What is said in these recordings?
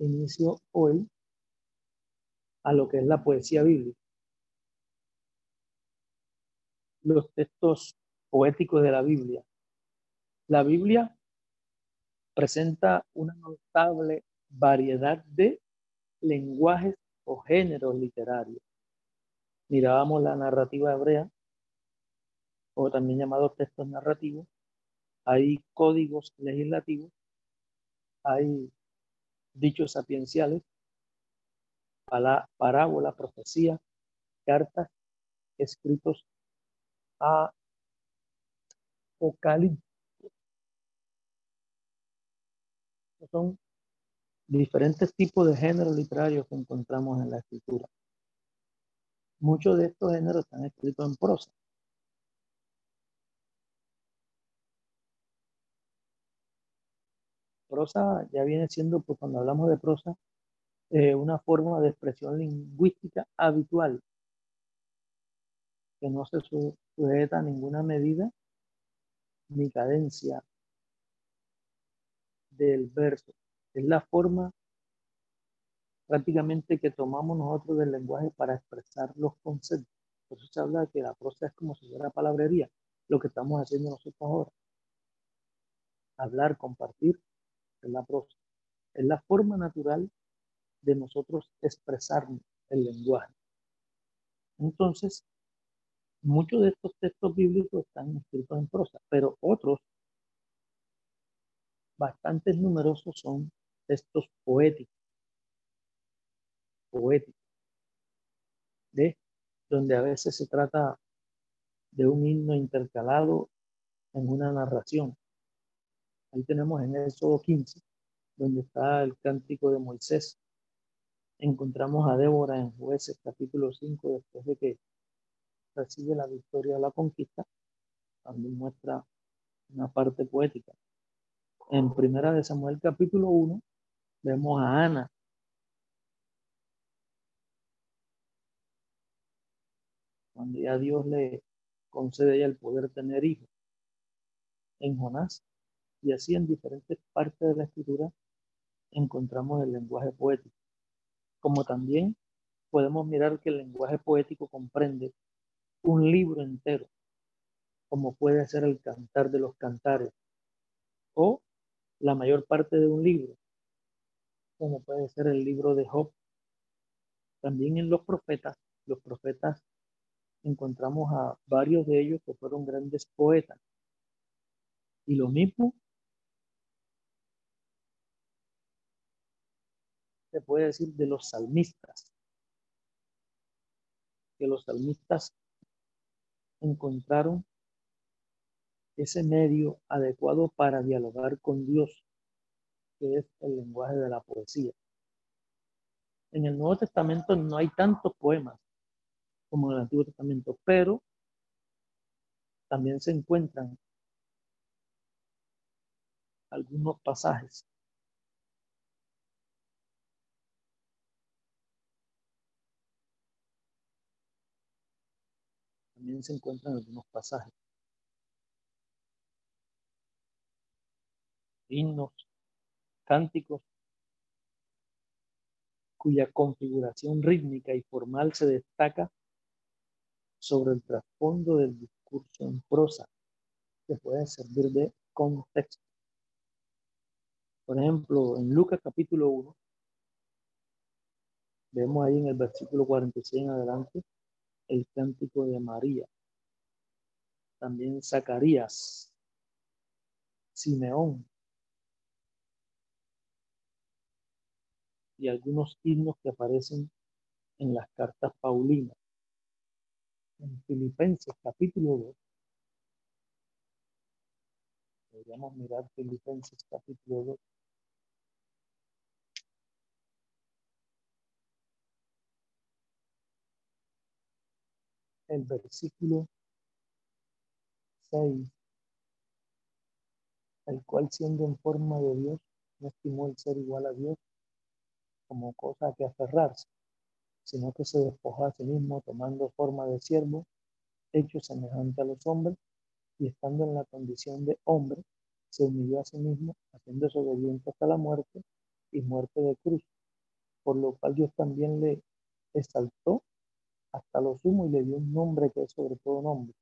inicio hoy a lo que es la poesía bíblica. Los textos poéticos de la Biblia. La Biblia presenta una notable variedad de lenguajes o géneros literarios. Mirábamos la narrativa hebrea, o también llamados textos narrativos. Hay códigos legislativos, hay dichos sapienciales, parábola, profecía, cartas, escritos apocalípticos. Son diferentes tipos de géneros literarios que encontramos en la escritura. Muchos de estos géneros están escritos en prosa. Prosa ya viene siendo, pues cuando hablamos de prosa, eh, una forma de expresión lingüística habitual que no se sujeta a ninguna medida ni cadencia del verso. Es la forma prácticamente que tomamos nosotros del lenguaje para expresar los conceptos. Por eso se habla de que la prosa es como si fuera palabrería, lo que estamos haciendo nosotros ahora. Hablar, compartir, es la prosa. Es la forma natural de nosotros expresar el lenguaje. Entonces, muchos de estos textos bíblicos están escritos en prosa, pero otros, bastante numerosos, son textos poéticos. Poéticos. De donde a veces se trata de un himno intercalado en una narración. Ahí tenemos en Éxodo 15, donde está el cántico de Moisés, encontramos a Débora en jueces capítulo 5 después de que recibe la victoria de la conquista, también muestra una parte poética. En primera de Samuel capítulo 1 vemos a Ana. Cuando ya Dios le concede ella el poder tener hijos. En Jonás y así en diferentes partes de la escritura encontramos el lenguaje poético como también podemos mirar que el lenguaje poético comprende un libro entero, como puede ser el cantar de los cantares, o la mayor parte de un libro, como puede ser el libro de Job. También en los profetas, los profetas encontramos a varios de ellos que fueron grandes poetas. Y lo mismo se puede decir de los salmistas, que los salmistas encontraron ese medio adecuado para dialogar con Dios, que es el lenguaje de la poesía. En el Nuevo Testamento no hay tantos poemas como en el Antiguo Testamento, pero también se encuentran algunos pasajes también se encuentran algunos pasajes. Himnos, cánticos, cuya configuración rítmica y formal se destaca sobre el trasfondo del discurso en prosa, que puede servir de contexto. Por ejemplo, en Lucas capítulo 1, vemos ahí en el versículo 46 en adelante, el cántico de María. También Zacarías, Simeón y algunos himnos que aparecen en las cartas paulinas. En Filipenses capítulo 2, podríamos mirar Filipenses capítulo 2. El versículo 6, el cual siendo en forma de Dios, no estimó el ser igual a Dios como cosa a que aferrarse, sino que se despojó a sí mismo tomando forma de siervo, hecho semejante a los hombres, y estando en la condición de hombre, se humilló a sí mismo, haciéndose obediente hasta la muerte y muerte de cruz, por lo cual Dios también le exaltó hasta lo sumo y le dio un nombre que es sobre todo nombre,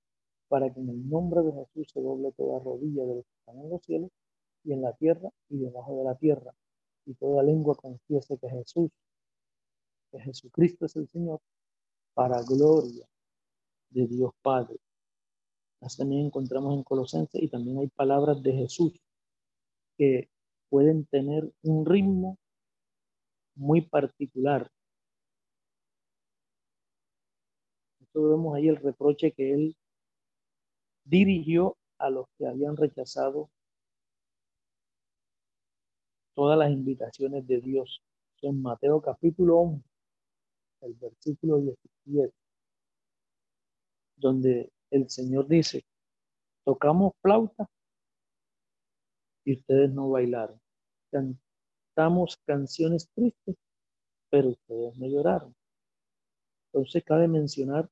para que en el nombre de Jesús se doble toda rodilla de los que están en los cielos y en la tierra y debajo de la tierra, y toda lengua confiese que Jesús, que Jesucristo es el Señor, para gloria de Dios Padre. Así también encontramos en Colosenses y también hay palabras de Jesús que pueden tener un ritmo muy particular. Vemos ahí el reproche que él dirigió a los que habían rechazado todas las invitaciones de Dios. En Mateo capítulo 11, el versículo 17, donde el Señor dice, tocamos flauta y ustedes no bailaron. Cantamos canciones tristes, pero ustedes no lloraron. Entonces cabe mencionar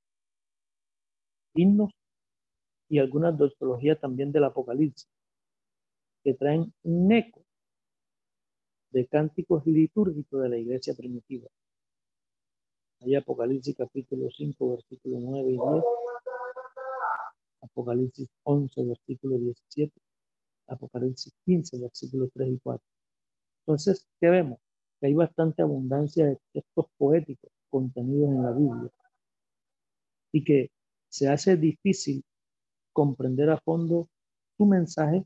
himnos y algunas doxologías también del Apocalipsis, que traen un eco de cánticos litúrgicos de la iglesia primitiva. Hay Apocalipsis capítulo 5, versículo 9 y 10. Apocalipsis 11, versículo 17. Apocalipsis 15, versículos 3 y 4. Entonces, ¿qué vemos? Que hay bastante abundancia de textos poéticos contenidos en la Biblia y que se hace difícil comprender a fondo su mensaje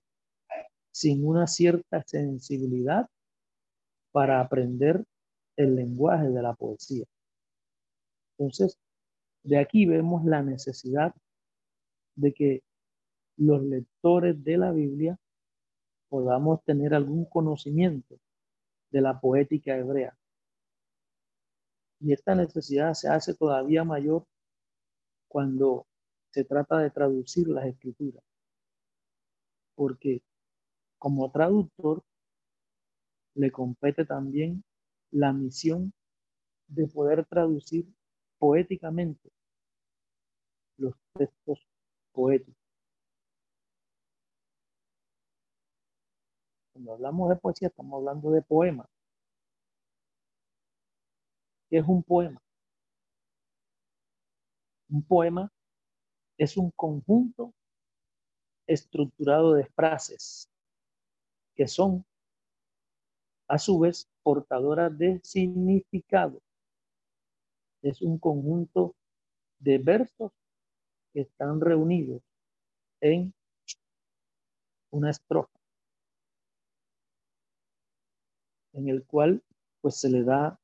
sin una cierta sensibilidad para aprender el lenguaje de la poesía. Entonces, de aquí vemos la necesidad de que los lectores de la Biblia podamos tener algún conocimiento de la poética hebrea. Y esta necesidad se hace todavía mayor cuando se trata de traducir las escrituras. Porque como traductor le compete también la misión de poder traducir poéticamente los textos poéticos. Cuando hablamos de poesía estamos hablando de poema. ¿Qué es un poema? Un poema es un conjunto estructurado de frases que son a su vez portadoras de significado. Es un conjunto de versos que están reunidos en una estrofa, en el cual pues se le da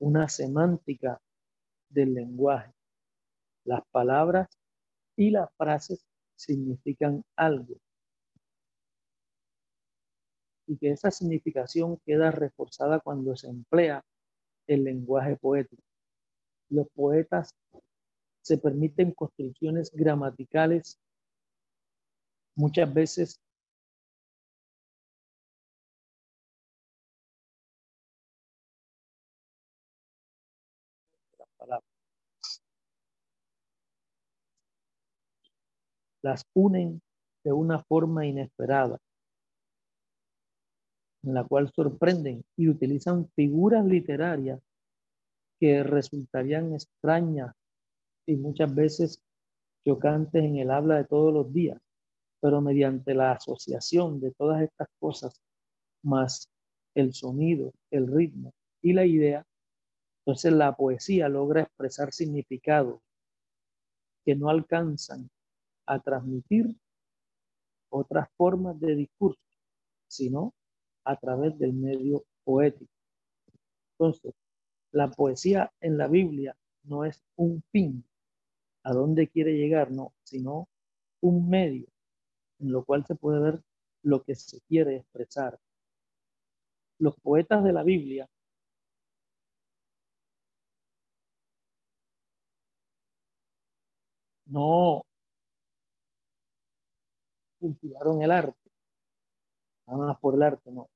una semántica del lenguaje. Las palabras y las frases significan algo y que esa significación queda reforzada cuando se emplea el lenguaje poético. Los poetas se permiten construcciones gramaticales muchas veces las unen de una forma inesperada en la cual sorprenden y utilizan figuras literarias que resultarían extrañas y muchas veces chocantes en el habla de todos los días, pero mediante la asociación de todas estas cosas, más el sonido, el ritmo y la idea, entonces la poesía logra expresar significados que no alcanzan a transmitir otras formas de discurso, sino a través del medio poético. Entonces, la poesía en la Biblia no es un fin a dónde quiere llegar, no, sino un medio en lo cual se puede ver lo que se quiere expresar. Los poetas de la Biblia no cultivaron el arte, nada más por el arte, no.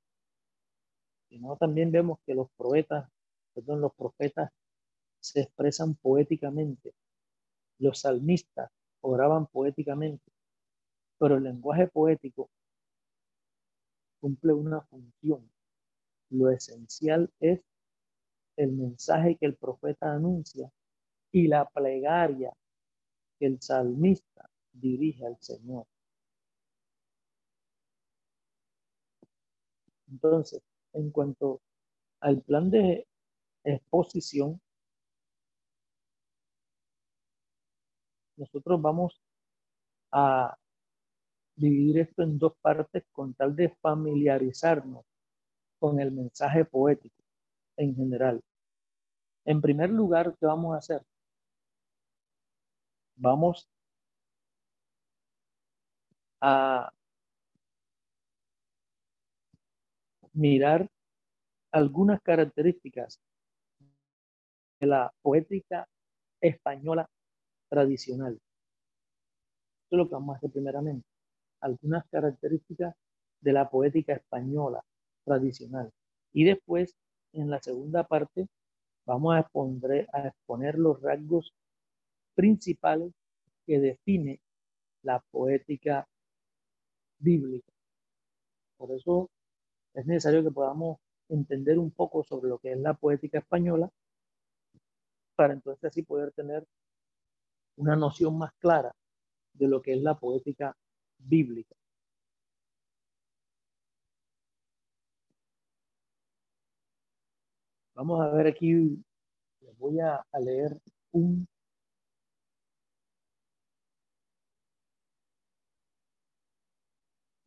Sino también vemos que los poetas, perdón, los profetas se expresan poéticamente. Los salmistas oraban poéticamente, pero el lenguaje poético cumple una función. Lo esencial es el mensaje que el profeta anuncia y la plegaria que el salmista dirige al Señor. Entonces, en cuanto al plan de exposición, nosotros vamos a dividir esto en dos partes con tal de familiarizarnos con el mensaje poético en general. En primer lugar, ¿qué vamos a hacer? Vamos a mirar algunas características de la poética española tradicional. Esto es lo que vamos a hacer primeramente. Algunas características de la poética española tradicional. Y después, en la segunda parte, vamos a exponer, a exponer los rasgos principales que define la poética bíblica. Por eso es necesario que podamos entender un poco sobre lo que es la poética española para entonces así poder tener una noción más clara de lo que es la poética bíblica. Vamos a ver aquí, les voy a, leer un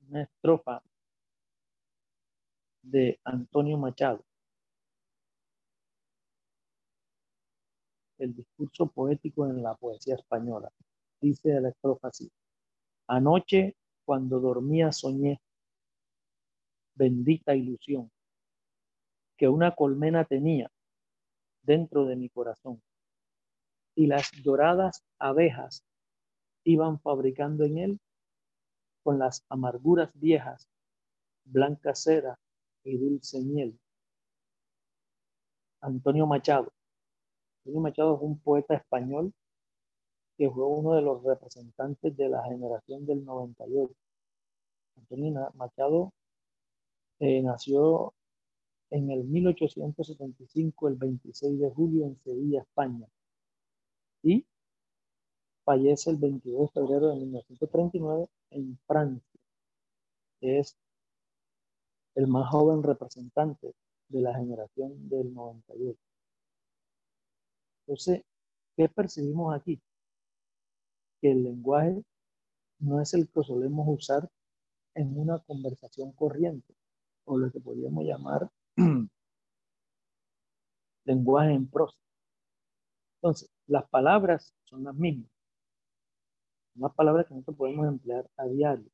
una estrofa de Antonio Machado. El discurso poético en la poesía española. Dice la estrofa así. Anoche, cuando dormía, soñé, bendita ilusión, que una colmena tenía dentro de mi corazón y las doradas abejas iban fabricando en él con las amarguras viejas, blanca cera y dulce miel. Antonio Machado. Antonio Machado es un poeta español que fue uno de los representantes de la generación del 98. Antonio Machado eh, nació en el 1875, el 26 de julio, en Sevilla, España. Y fallece el 22 de febrero de 1939 en Francia. Es el más joven representante de la generación del 98. Entonces, ¿qué percibimos aquí? Que el lenguaje no es el que solemos usar en una conversación corriente, o lo que podríamos llamar lenguaje en prosa. Entonces, las palabras son las mismas. Son las palabras que nosotros podemos emplear a diario.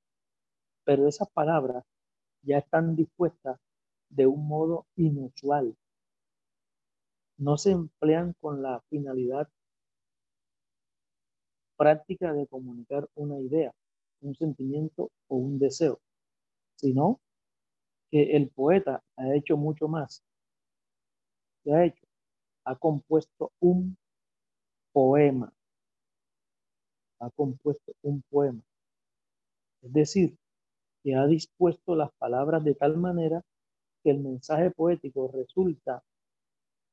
Pero esas palabras ya están dispuestas de un modo inusual. No se emplean con la finalidad práctica de comunicar una idea, un sentimiento o un deseo, sino que el poeta ha hecho mucho más. ¿Qué ha hecho? Ha compuesto un poema. Ha compuesto un poema. Es decir, que ha dispuesto las palabras de tal manera que el mensaje poético resulta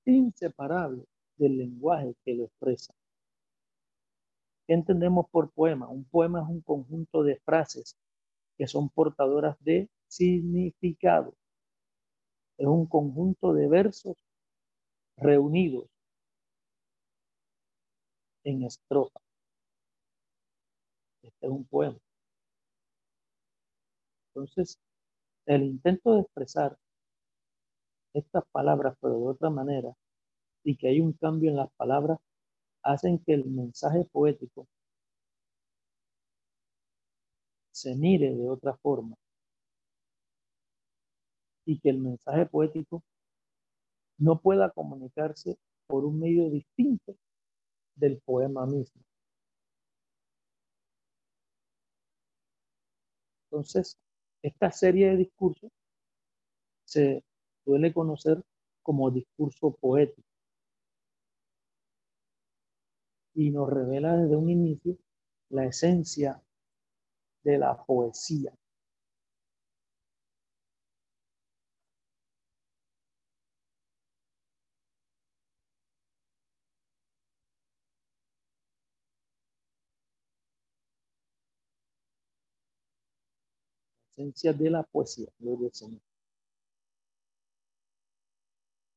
inseparable del lenguaje que lo expresa. ¿Qué entendemos por poema? Un poema es un conjunto de frases que son portadoras de significado. Es un conjunto de versos reunidos en estrofa. Este es un poema. Entonces, el intento de expresar estas palabras, pero de otra manera, y que hay un cambio en las palabras, hacen que el mensaje poético se mire de otra forma y que el mensaje poético no pueda comunicarse por un medio distinto del poema mismo. Entonces, esta serie de discursos se suele conocer como discurso poético y nos revela desde un inicio la esencia de la poesía. Esencia de la poesía, gloria Señor.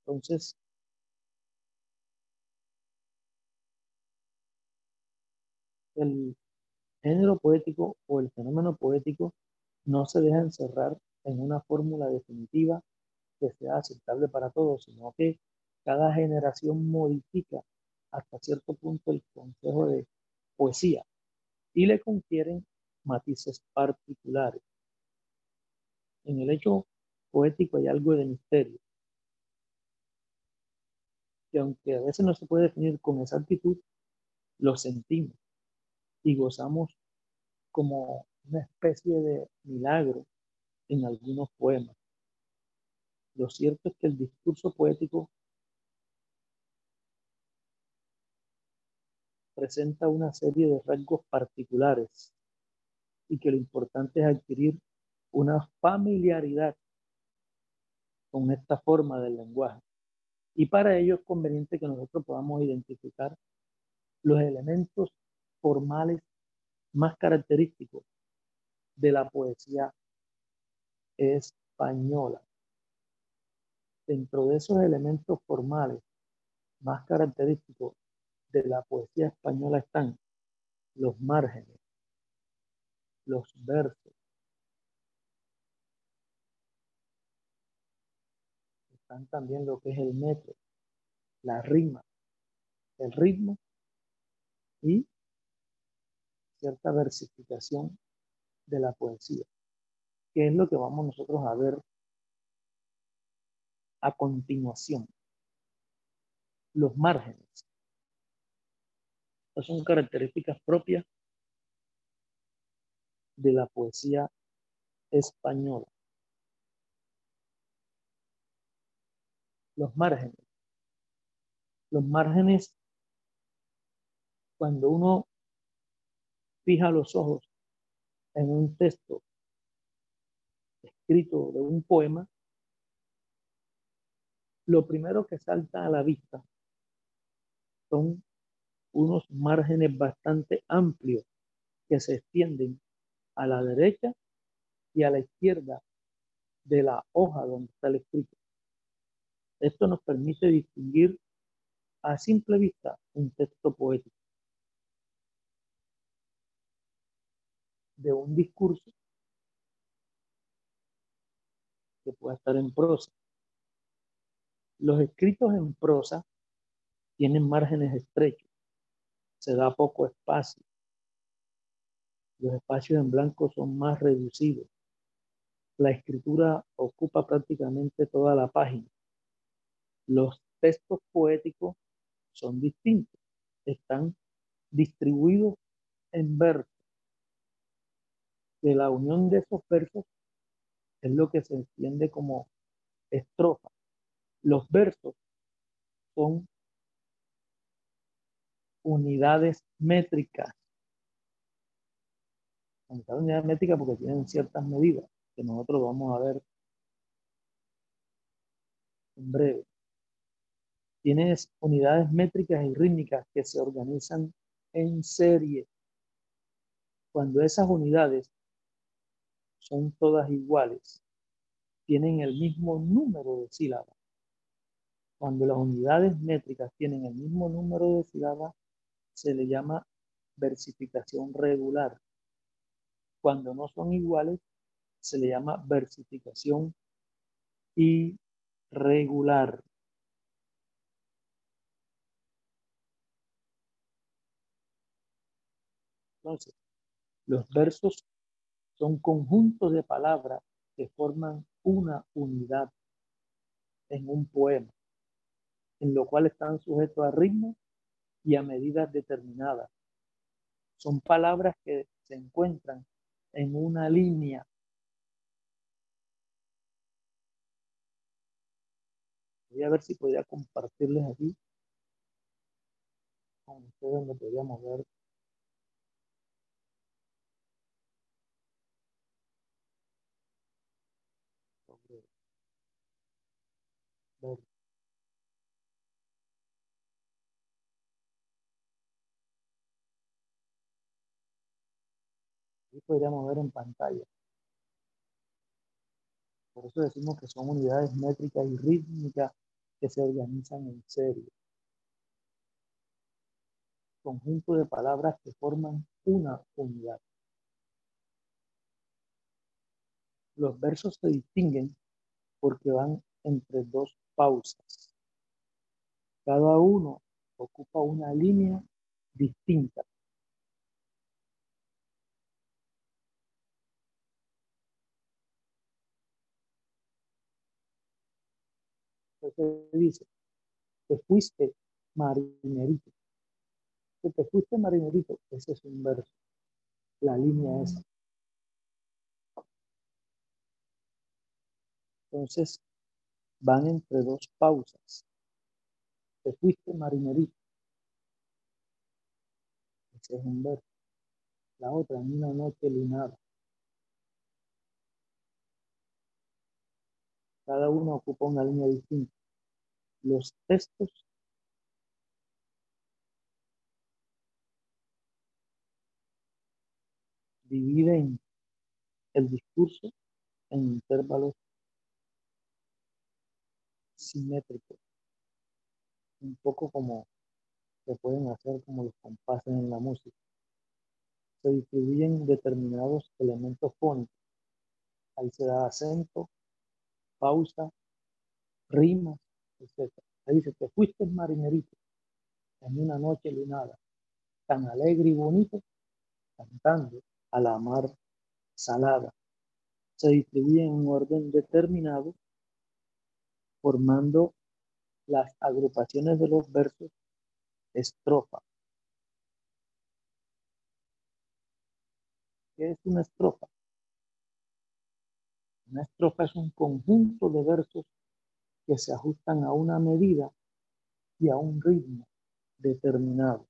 Entonces, el género poético o el fenómeno poético no se deja encerrar en una fórmula definitiva que sea aceptable para todos, sino que cada generación modifica hasta cierto punto el consejo de poesía y le confieren matices particulares. En el hecho poético hay algo de misterio, que aunque a veces no se puede definir con exactitud, lo sentimos y gozamos como una especie de milagro en algunos poemas. Lo cierto es que el discurso poético presenta una serie de rasgos particulares y que lo importante es adquirir una familiaridad con esta forma del lenguaje. Y para ello es conveniente que nosotros podamos identificar los elementos formales más característicos de la poesía española. Dentro de esos elementos formales más característicos de la poesía española están los márgenes, los versos, también lo que es el metro, la rima, el ritmo y cierta versificación de la poesía, que es lo que vamos nosotros a ver a continuación. Los márgenes. Estas son características propias de la poesía española. Los márgenes. Los márgenes, cuando uno fija los ojos en un texto escrito de un poema, lo primero que salta a la vista son unos márgenes bastante amplios que se extienden a la derecha y a la izquierda de la hoja donde está el escrito. Esto nos permite distinguir a simple vista un texto poético. de un discurso que pueda estar en prosa. Los escritos en prosa tienen márgenes estrechos, se da poco espacio. Los espacios en blanco son más reducidos. La escritura ocupa prácticamente toda la página. Los textos poéticos son distintos, están distribuidos en versos de la unión de esos versos es lo que se entiende como estrofa. Los versos son unidades métricas. Unidades métricas porque tienen ciertas medidas que nosotros vamos a ver en breve. Tienes unidades métricas y rítmicas que se organizan en serie. Cuando esas unidades son todas iguales, tienen el mismo número de sílabas. Cuando las unidades métricas tienen el mismo número de sílabas, se le llama versificación regular. Cuando no son iguales, se le llama versificación irregular. Entonces, los versos son conjuntos de palabras que forman una unidad en un poema, en lo cual están sujetos a ritmo y a medidas determinadas. Son palabras que se encuentran en una línea. Voy a ver si podría compartirles aquí con ustedes donde podríamos ver podríamos ver en pantalla. Por eso decimos que son unidades métricas y rítmicas que se organizan en serie. Conjunto de palabras que forman una unidad. Los versos se distinguen porque van entre dos pausas. Cada uno ocupa una línea distinta Entonces dice, te fuiste marinerito. Que te fuiste marinerito, ese es un verso. La línea es. Entonces, van entre dos pausas. Te fuiste marinerito. Ese es un verso. La otra, en una noche lunada. Cada uno ocupa una línea distinta. Los textos dividen el discurso en intervalos simétricos, un poco como se pueden hacer como los compases en la música. Se distribuyen determinados elementos fónicos. Ahí se da acento, pausa, rimas, etc. Ahí dice, te fuiste marinerito en una noche lunada, tan alegre y bonito, cantando a la mar salada. Se distribuye en un orden determinado, formando las agrupaciones de los versos estrofa. ¿Qué es una estrofa? Una estrofa es un conjunto de versos que se ajustan a una medida y a un ritmo determinado.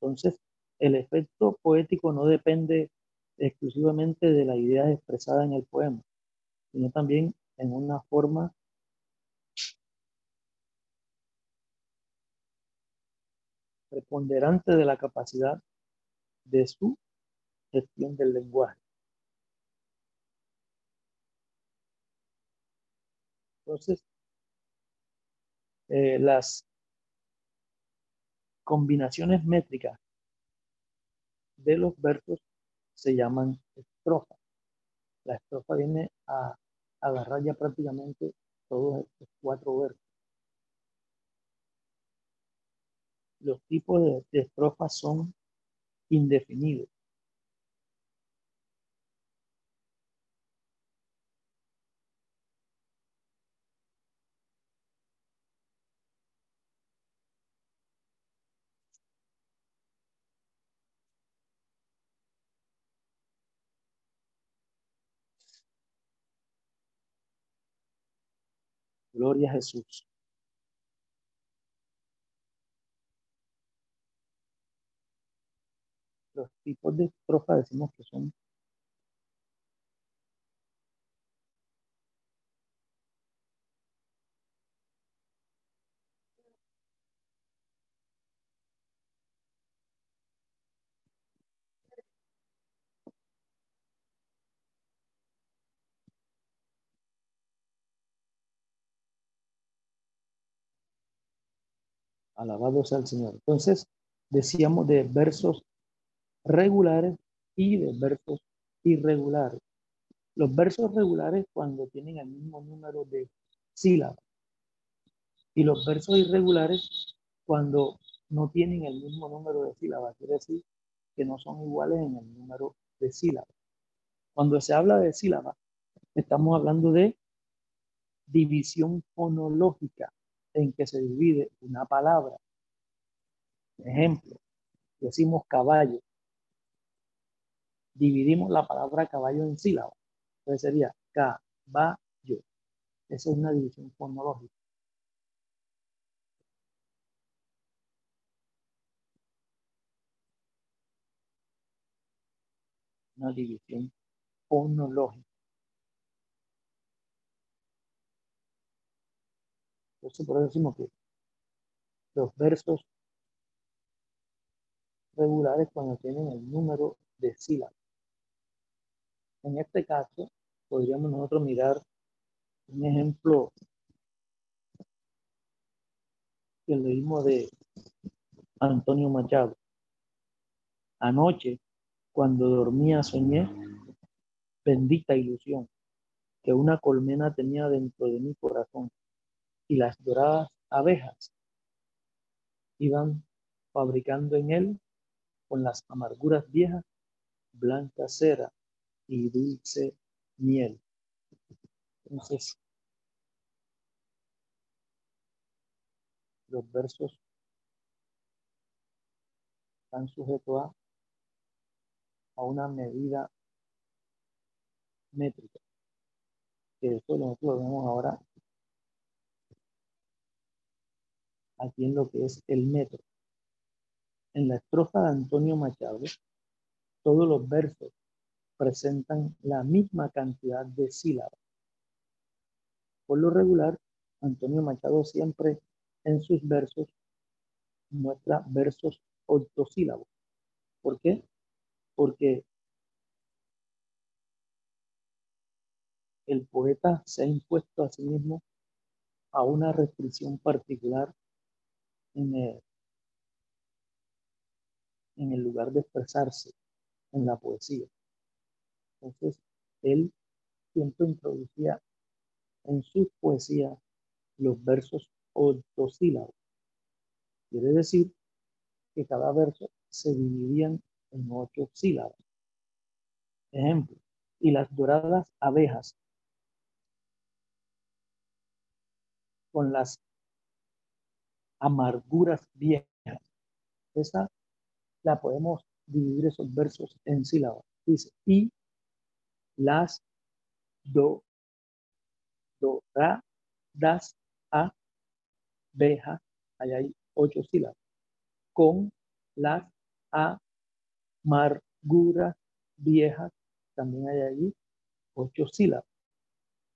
Entonces, el efecto poético no depende exclusivamente de la idea expresada en el poema, sino también en una forma preponderante de la capacidad de su gestión del lenguaje. Entonces, eh, las combinaciones métricas de los versos se llaman estrofas. La estrofa viene a agarrar ya prácticamente todos estos cuatro versos. Los tipos de, de estrofas son indefinidos. Gloria a Jesús. Los tipos de estrofa decimos que son Alabado sea el Señor. Entonces, decíamos de versos regulares y de versos irregulares. Los versos regulares cuando tienen el mismo número de sílabas y los versos irregulares cuando no tienen el mismo número de sílabas, quiere decir que no son iguales en el número de sílabas. Cuando se habla de sílabas, estamos hablando de división fonológica en que se divide una palabra. Ejemplo, decimos caballo. dividimos la palabra caballo en sílabas. Entonces sería caballo. Esa es una división fonológica. Una división fonológica. Por eso decimos que los versos regulares cuando tienen el número de sílabas. En este caso, podríamos nosotros mirar un ejemplo que leímos de Antonio Machado. Anoche, cuando dormía, soñé, bendita ilusión, que una colmena tenía dentro de mi corazón y las doradas abejas iban fabricando en él con las amarguras viejas blanca cera y dulce miel. Entonces, los versos están sujetos a, a una medida métrica, que nosotros lo vemos ahora aquí en lo que es el metro. En la estrofa de Antonio Machado, todos los versos presentan la misma cantidad de sílabas. Por lo regular, Antonio Machado siempre en sus versos muestra versos octosílabos. ¿Por qué? Porque el poeta se ha impuesto a sí mismo a una restricción particular en el, lugar de expresarse en la poesía. Entonces, él siempre introducía en sus poesías los versos octosílabos. Quiere decir que cada verso se dividían en ocho sílabas. Ejemplo, y las doradas abejas con las amarguras viejas. Esa la podemos dividir esos versos en sílabas. Dice, y las do, do, ra, das, a, beja, ahí hay ocho sílabas, con las amarguras viejas, también hay allí ocho sílabas.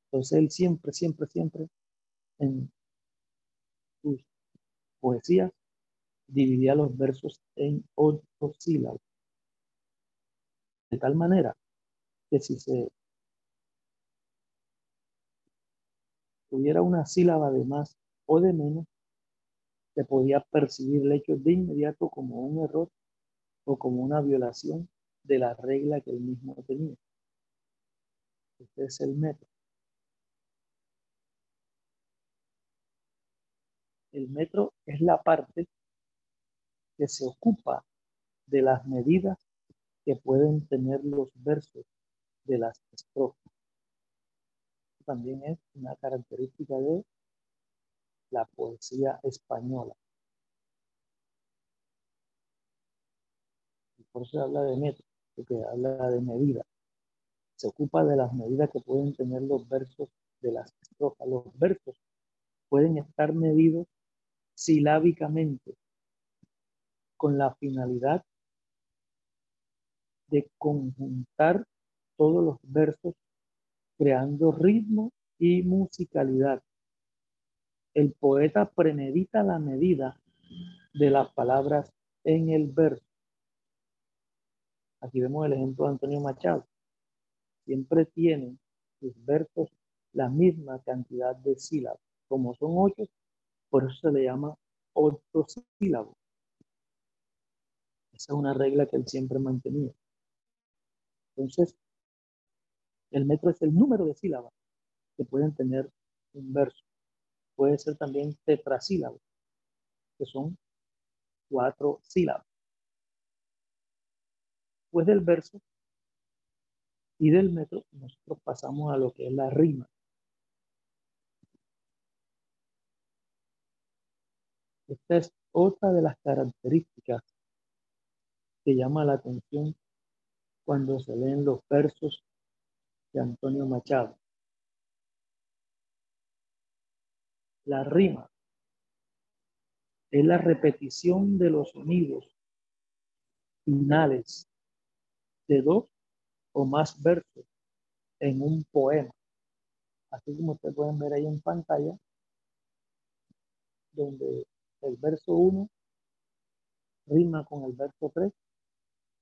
Entonces él siempre, siempre, siempre en poesías dividía los versos en ocho sílabas. De tal manera que si se tuviera una sílaba de más o de menos, se podía percibir el hecho de inmediato como un error o como una violación de la regla que él mismo tenía. Este es el método. El metro es la parte que se ocupa de las medidas que pueden tener los versos de las estrofas. También es una característica de la poesía española. por eso se habla de metro, porque habla de medida. Se ocupa de las medidas que pueden tener los versos de las estrofas. Los versos pueden estar medidos silábicamente con la finalidad de conjuntar todos los versos creando ritmo y musicalidad. El poeta premedita la medida de las palabras en el verso. Aquí vemos el ejemplo de Antonio Machado. Siempre tienen sus versos la misma cantidad de sílabas. Como son ocho, por eso se le llama octosílabo. Esa es una regla que él siempre mantenía. Entonces, el metro es el número de sílabas que pueden tener un verso. Puede ser también tetrasílabo, que son cuatro sílabas. Después del verso y del metro, nosotros pasamos a lo que es la rima. Esta es otra de las características que llama la atención cuando se leen los versos de Antonio Machado. La rima es la repetición de los sonidos finales de dos o más versos en un poema. Así como ustedes pueden ver ahí en pantalla, donde el verso 1 rima con el verso 3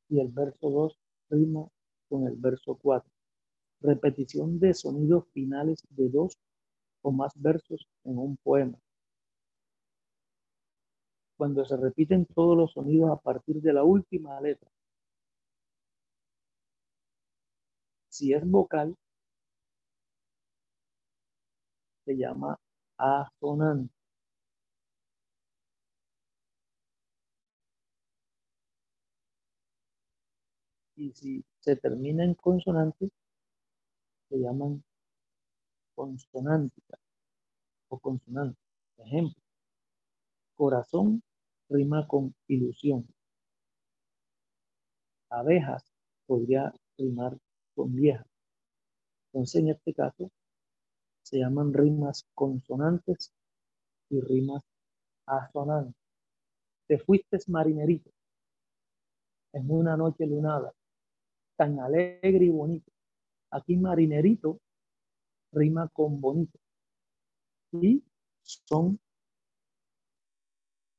y el verso 2 rima con el verso 4. Repetición de sonidos finales de dos o más versos en un poema. Cuando se repiten todos los sonidos a partir de la última letra. Si es vocal, se llama asonante. Y si se termina en consonante, se llaman consonántica o consonante. Ejemplo, corazón rima con ilusión. Abejas podría rimar con vieja. Entonces, en este caso, se llaman rimas consonantes y rimas asonantes. Te fuiste marinerito en una noche lunada, tan alegre y bonito. Aquí marinerito rima con bonito. Y son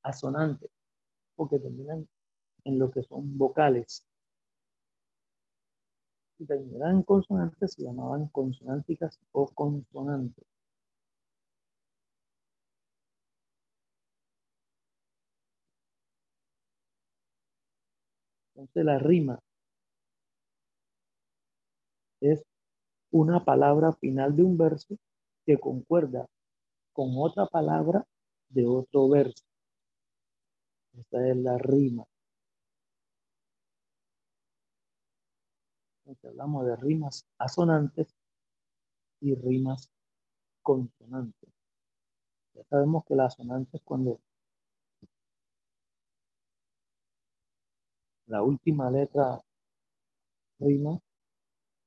asonantes, porque terminan en lo que son vocales. Si terminan en consonantes, se llamaban consonánticas o consonantes. Entonces la rima es una palabra final de un verso que concuerda con otra palabra de otro verso. Esta es la rima. hablamos de rimas asonantes y rimas consonantes. Ya sabemos que las asonantes cuando la última letra rima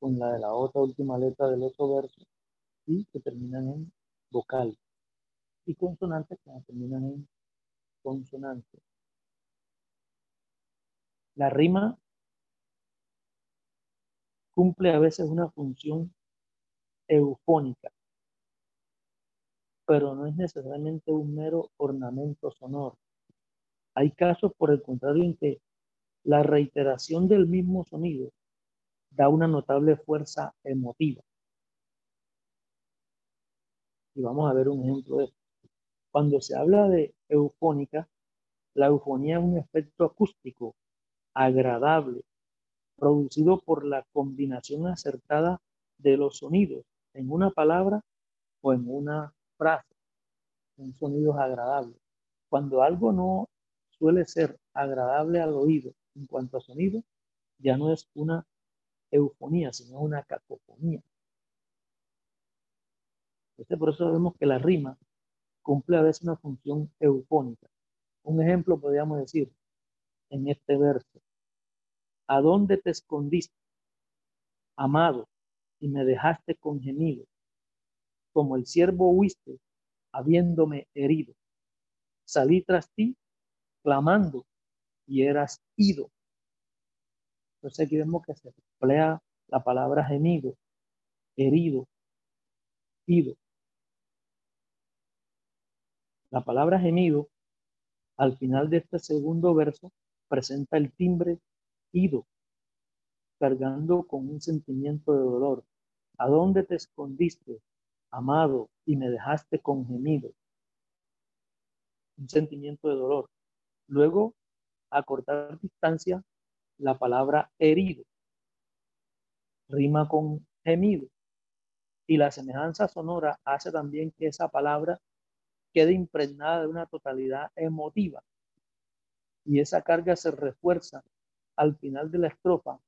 con la de la otra última letra del otro verso y que terminan en vocal. Y consonantes que terminan en consonante. La rima cumple a veces una función eufónica, pero no es necesariamente un mero ornamento sonoro. Hay casos, por el contrario, en que la reiteración del mismo sonido da una notable fuerza emotiva. Y vamos a ver un ejemplo de esto. Cuando se habla de eufónica, la eufonía es un efecto acústico agradable, producido por la combinación acertada de los sonidos en una palabra o en una frase. Son sonidos agradables. Cuando algo no suele ser agradable al oído en cuanto a sonido, ya no es una eufonía, sino una cacofonía. Entonces, por eso vemos que la rima cumple a veces una función eufónica. Un ejemplo podríamos decir en este verso. ¿A dónde te escondiste, amado, y me dejaste con gemido? Como el siervo huiste, habiéndome herido. Salí tras ti, clamando, y eras ido. Entonces aquí vemos que se emplea la palabra gemido, herido, ido. La palabra gemido, al final de este segundo verso, presenta el timbre ido, cargando con un sentimiento de dolor. ¿A dónde te escondiste, amado, y me dejaste con gemido? Un sentimiento de dolor. Luego, a cortar distancia, la palabra herido rima con gemido. Y la semejanza sonora hace también que esa palabra quede impregnada de una totalidad emotiva. Y esa carga se refuerza al final de la estrofa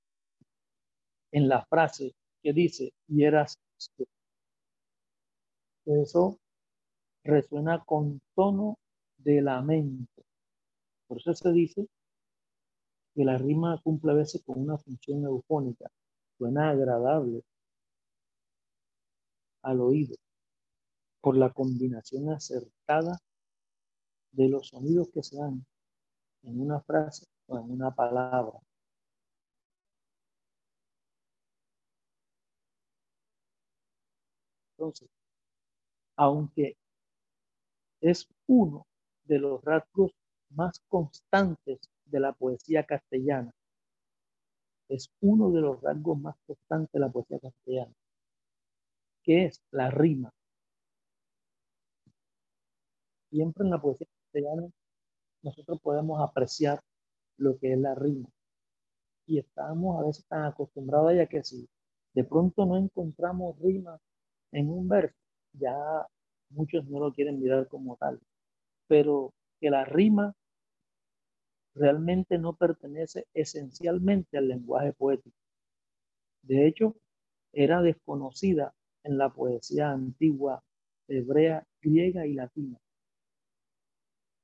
en la frase que dice, y eras Eso resuena con tono de lamento. Por eso se dice que la rima cumple a veces con una función eufónica, suena agradable al oído por la combinación acertada de los sonidos que se dan en una frase o en una palabra. Entonces, aunque es uno de los rasgos más constantes de la poesía castellana, es uno de los rasgos más constantes de la poesía castellana, que es la rima. Siempre en la poesía castellana nosotros podemos apreciar lo que es la rima. Y estamos a veces tan acostumbrados a ella que si de pronto no encontramos rima en un verso, ya muchos no lo quieren mirar como tal. Pero que la rima realmente no pertenece esencialmente al lenguaje poético. De hecho, era desconocida en la poesía antigua hebrea, griega y latina.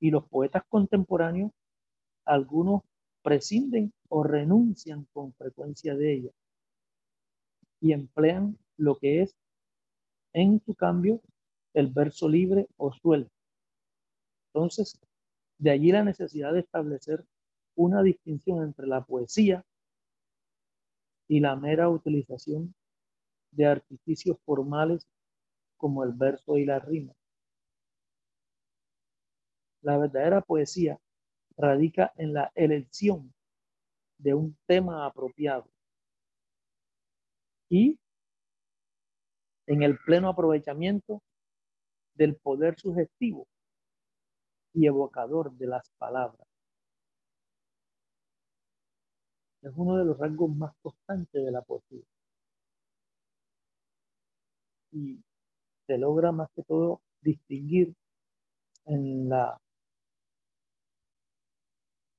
Y los poetas contemporáneos, algunos prescinden o renuncian con frecuencia de ella y emplean lo que es en su cambio el verso libre o suelto. Entonces, de allí la necesidad de establecer una distinción entre la poesía y la mera utilización de artificios formales como el verso y la rima. La verdadera poesía radica en la elección de un tema apropiado y en el pleno aprovechamiento del poder sugestivo y evocador de las palabras. Es uno de los rasgos más constantes de la poesía. Y se logra más que todo distinguir en la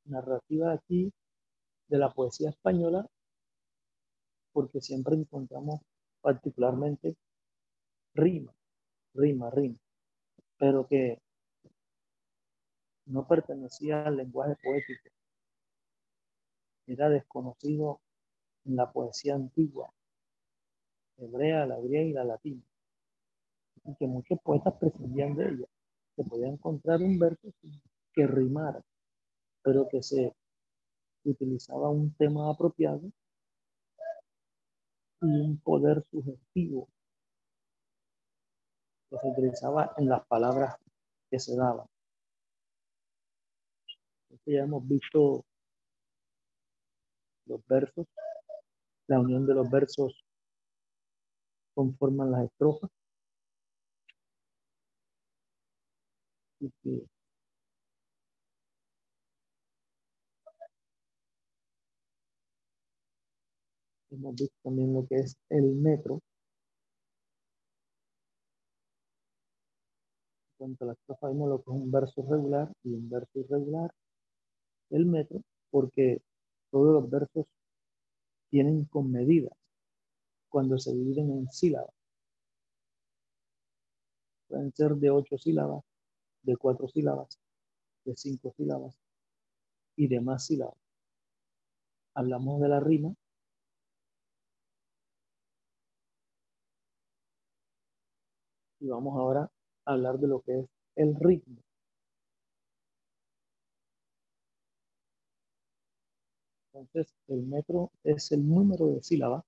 narrativa aquí de la poesía española, porque siempre encontramos particularmente rima, rima, rima, pero que no pertenecía al lenguaje poético. Era desconocido en la poesía antigua, hebrea, la griega y la latina, y que muchos poetas prescindían de ella. Se podía encontrar un verso que rimara, pero que se utilizaba un tema apropiado y un poder sugestivo que se utilizaba en las palabras que se daban. Ya hemos visto los versos, la unión de los versos conforman las estrofas. Hemos visto también lo que es el metro. En cuanto a la estrofa, vimos lo que es un verso regular y un verso irregular. El metro, porque todos los versos tienen con medidas cuando se dividen en sílabas. Pueden ser de ocho sílabas, de cuatro sílabas, de cinco sílabas y de más sílabas. Hablamos de la rima y vamos ahora a hablar de lo que es el ritmo. Entonces, el metro es el número de sílabas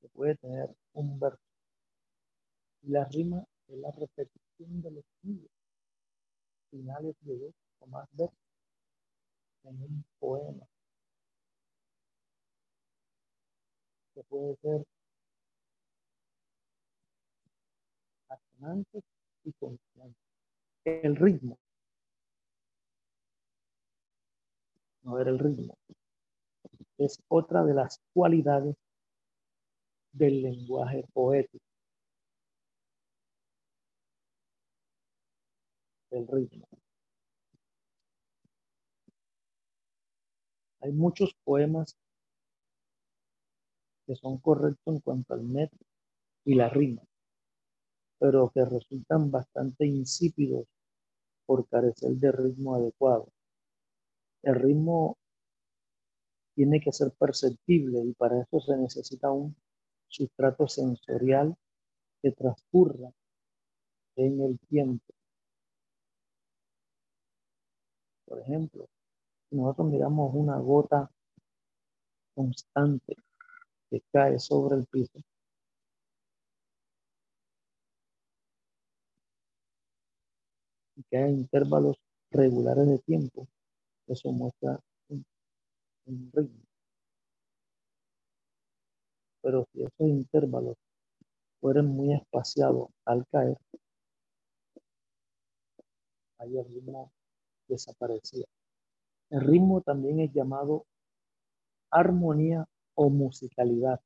que puede tener un verso. Y la rima es la repetición de los finales de dos o más versos en un poema. que puede ser asonante y consonante. El ritmo. A ver, el ritmo es otra de las cualidades del lenguaje poético. El ritmo. Hay muchos poemas que son correctos en cuanto al metro y la rima, pero que resultan bastante insípidos por carecer de ritmo adecuado. El ritmo tiene que ser perceptible y para eso se necesita un sustrato sensorial que transcurra en el tiempo. Por ejemplo, si nosotros miramos una gota constante que cae sobre el piso, que hay intervalos regulares de tiempo, eso muestra un, ritmo. Pero si esos intervalos fueran muy espaciados al caer, ahí el ritmo desaparecía. El ritmo también es llamado armonía o musicalidad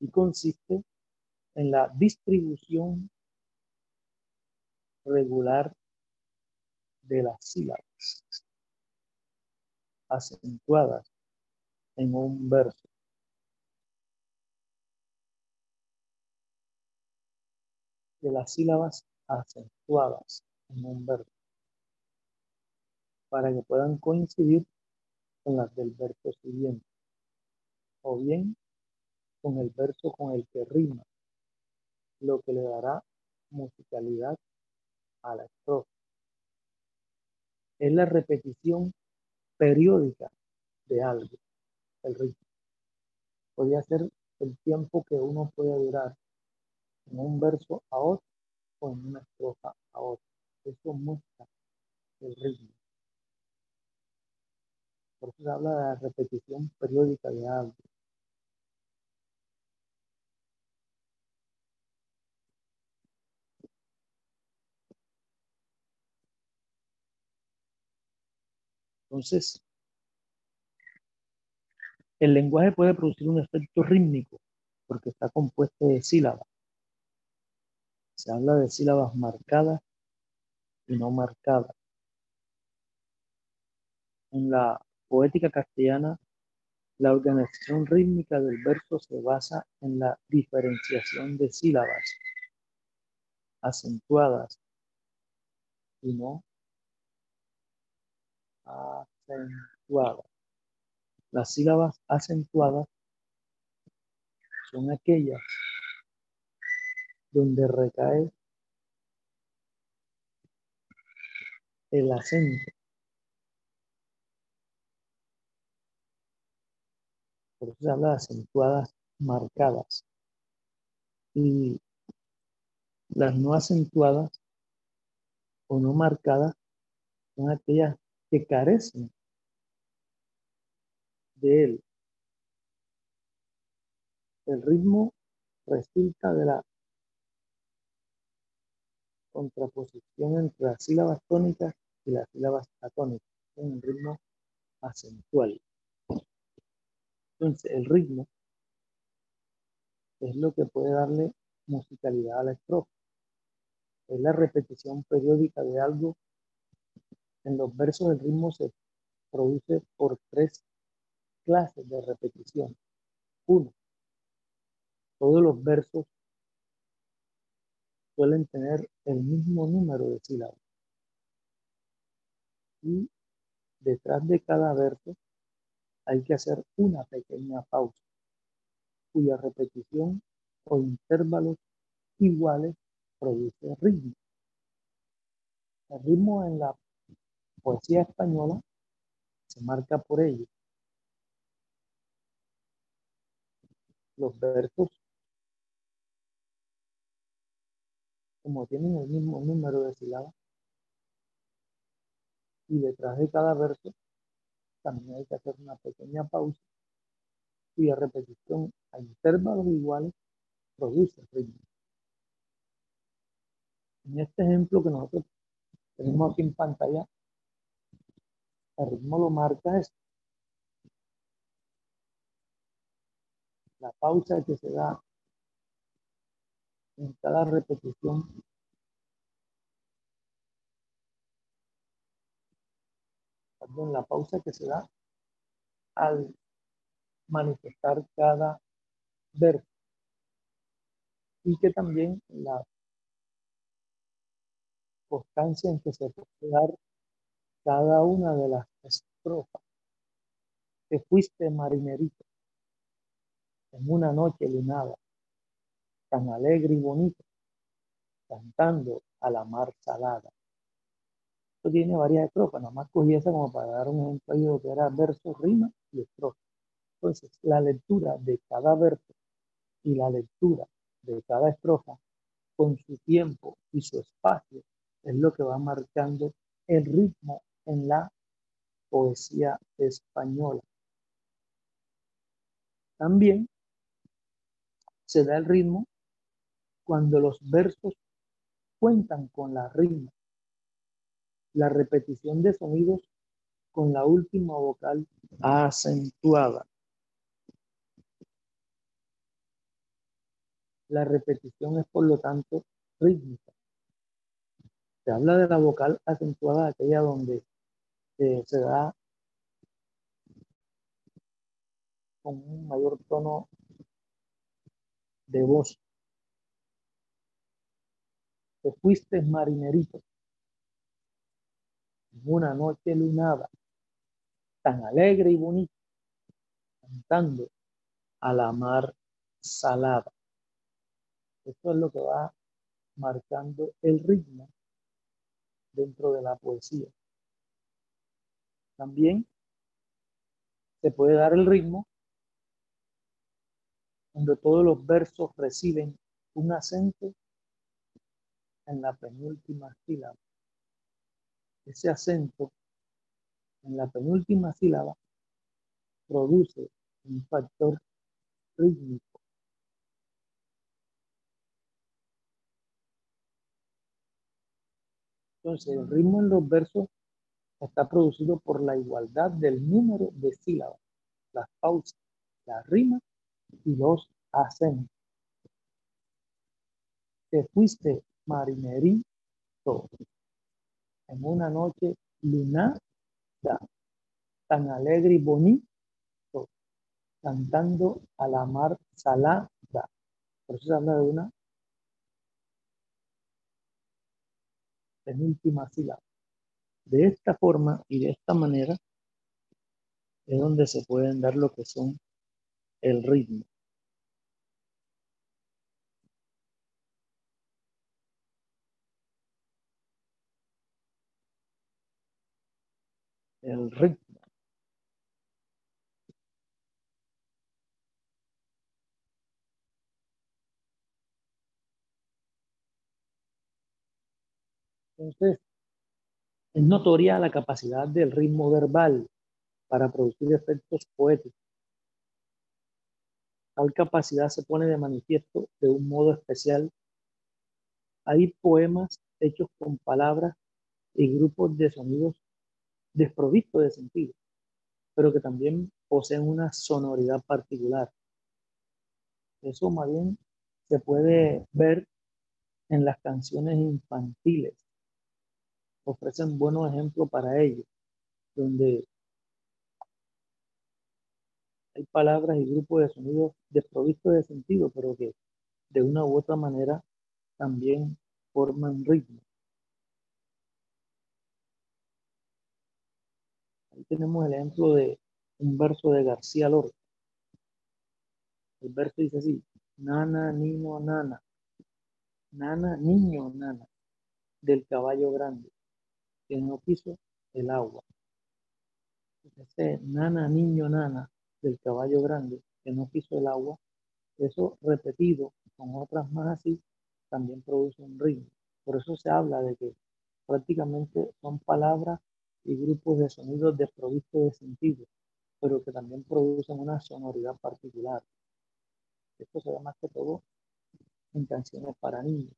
y consiste en la distribución regular de las sílabas acentuadas en un verso. De las sílabas acentuadas en un verso para que puedan coincidir con las del verso siguiente o bien con el verso con el que rima, lo que le dará musicalidad a la estrofa. Es la repetición periódica de algo, el ritmo. Podría ser el tiempo que uno puede durar en un verso a otro o en una estrofa a otra. Eso muestra el ritmo. Por eso se habla de la repetición periódica de algo. Entonces, el lenguaje puede producir un efecto rítmico porque está compuesto de sílabas. Se habla de sílabas marcadas y no marcadas. En la poética castellana, la organización rítmica del verso se basa en la diferenciación de sílabas acentuadas y no acentuadas. Las sílabas acentuadas son aquellas donde recae el acento. Por eso se habla de acentuadas marcadas. Y las no acentuadas o no marcadas son aquellas que carecen de él. El ritmo resulta de la contraposición entre las sílabas tónicas y las sílabas atónicas, en un ritmo acentual. Entonces, el ritmo es lo que puede darle musicalidad a la estrofa. Es la repetición periódica de algo en los versos el ritmo se produce por tres clases de repetición. Uno, todos los versos suelen tener el mismo número de sílabas. Y detrás de cada verso hay que hacer una pequeña pausa, cuya repetición o intervalos iguales produce ritmo. El ritmo en la poesía española se marca por ello. Los versos, como tienen el mismo número de sílabas, y detrás de cada verso también hay que hacer una pequeña pausa cuya repetición a intervalos iguales produce ritmo. En este ejemplo que nosotros tenemos aquí en pantalla, el ritmo lo marca esto. La pausa que se da en cada repetición perdón, la pausa que se da al manifestar cada verbo y que también la constancia en que se puede dar cada una de las estrofas. Que fuiste marinerito en una noche lunada, tan alegre y bonito, cantando a la mar salada. Esto tiene varias estrofas, nada más cogí esa como para dar un ejemplo de lo que era verso, rima y estrofa. Entonces, la lectura de cada verso y la lectura de cada estrofa con su tiempo y su espacio es lo que va marcando el ritmo en la poesía española. También se da el ritmo cuando los versos cuentan con la rima, la repetición de sonidos con la última vocal acentuada. La repetición es, por lo tanto, rítmica. Se habla de la vocal acentuada, aquella donde se da con un mayor tono de voz. Te fuiste marinerito en una noche lunada, tan alegre y bonita, cantando a la mar salada. Esto es lo que va marcando el ritmo dentro de la poesía. También se puede dar el ritmo donde todos los versos reciben un acento en la penúltima sílaba. Ese acento en la penúltima sílaba produce un factor rítmico Entonces, el ritmo en los versos está producido por la igualdad del número de sílabas, las pausas, la rima y los acentos. Te fuiste marinerito en una noche lunada, tan alegre y bonito, cantando a la mar salada. Por eso se habla de una penúltima sílaba. De esta forma y de esta manera es donde se pueden dar lo que son el ritmo. El ritmo. Entonces, es notoria la capacidad del ritmo verbal para producir efectos poéticos. Tal capacidad se pone de manifiesto de un modo especial. Hay poemas hechos con palabras y grupos de sonidos desprovistos de sentido, pero que también poseen una sonoridad particular. Eso más bien se puede ver en las canciones infantiles ofrecen buenos ejemplos para ello, donde hay palabras y grupos de sonidos desprovistos de sentido, pero que de una u otra manera también forman ritmo. Ahí tenemos el ejemplo de un verso de García Lorca. El verso dice así, nana, niño, nana, nana, niño, nana, del caballo grande que no quiso el agua. Ese nana, niño, nana del caballo grande que no quiso el agua, eso repetido con otras más así, también produce un ritmo. Por eso se habla de que prácticamente son palabras y grupos de sonidos desprovistos de sentido, pero que también producen una sonoridad particular. Esto se da más que todo en canciones para niños.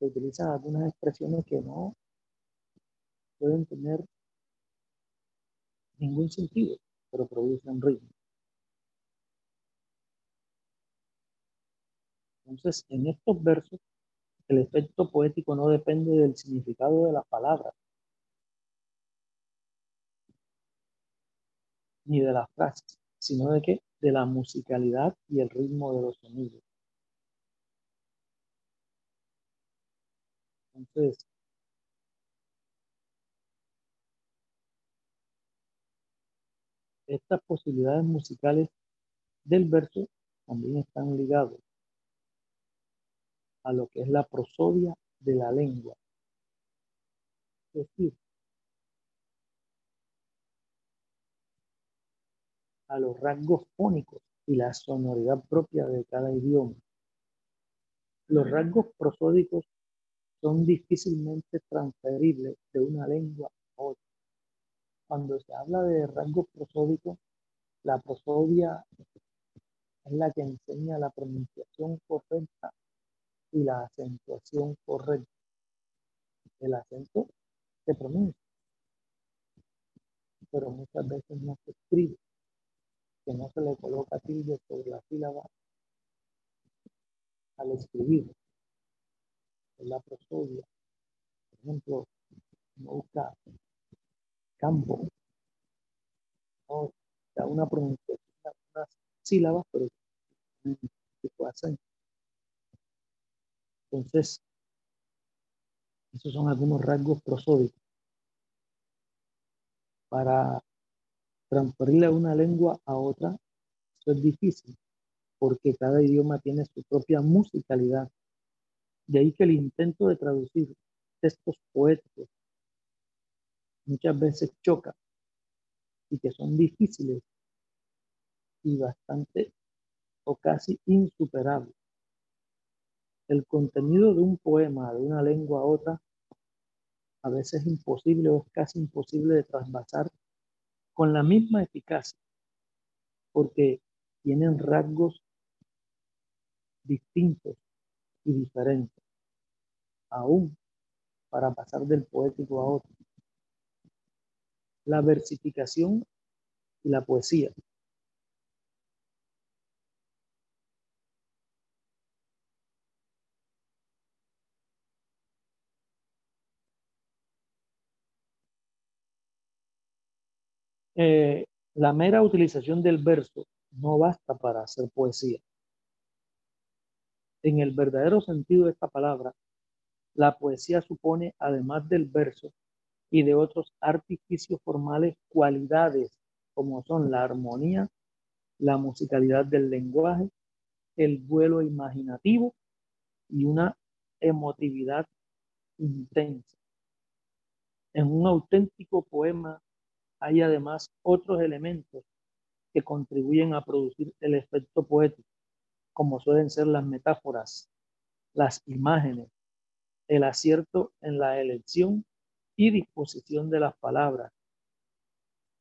Se utilizan algunas expresiones que no pueden tener ningún sentido, pero producen ritmo. Entonces, en estos versos, el efecto poético no depende del significado de las palabras, ni de las frases, sino de que de la musicalidad y el ritmo de los sonidos. Entonces, estas posibilidades musicales del verso también están ligados a lo que es la prosodia de la lengua. Es decir, a los rasgos fónicos y la sonoridad propia de cada idioma. Los rasgos prosódicos son difícilmente transferibles de una lengua. Cuando se habla de rasgos prosódicos, la prosodia es la que enseña la pronunciación correcta y la acentuación correcta. El acento se pronuncia, pero muchas veces no se escribe, que no se le coloca tilde sobre la sílaba al escribir. Es la prosodia. Por ejemplo, no campo, da una pronunciación, unas sílabas, pero tipo de acento. Entonces, esos son algunos rasgos prosódicos. Para transferirle una lengua a otra, eso es difícil, porque cada idioma tiene su propia musicalidad. De ahí que el intento de traducir textos poéticos muchas veces choca y que son difíciles y bastante o casi insuperables el contenido de un poema de una lengua a otra a veces es imposible o es casi imposible de trasvasar con la misma eficacia, porque tienen rasgos distintos y diferentes, aún para pasar del poético a otro. La versificación y la poesía Eh, la mera utilización del verso no basta para hacer poesía. En el verdadero sentido de esta palabra, la poesía supone, además del verso y de otros artificios formales, cualidades como son la armonía, la musicalidad del lenguaje, el vuelo imaginativo y una emotividad intensa. En un auténtico poema hay además otros elementos que contribuyen a producir el efecto poético, como suelen ser las metáforas, las imágenes, el acierto en la elección y disposición de las palabras,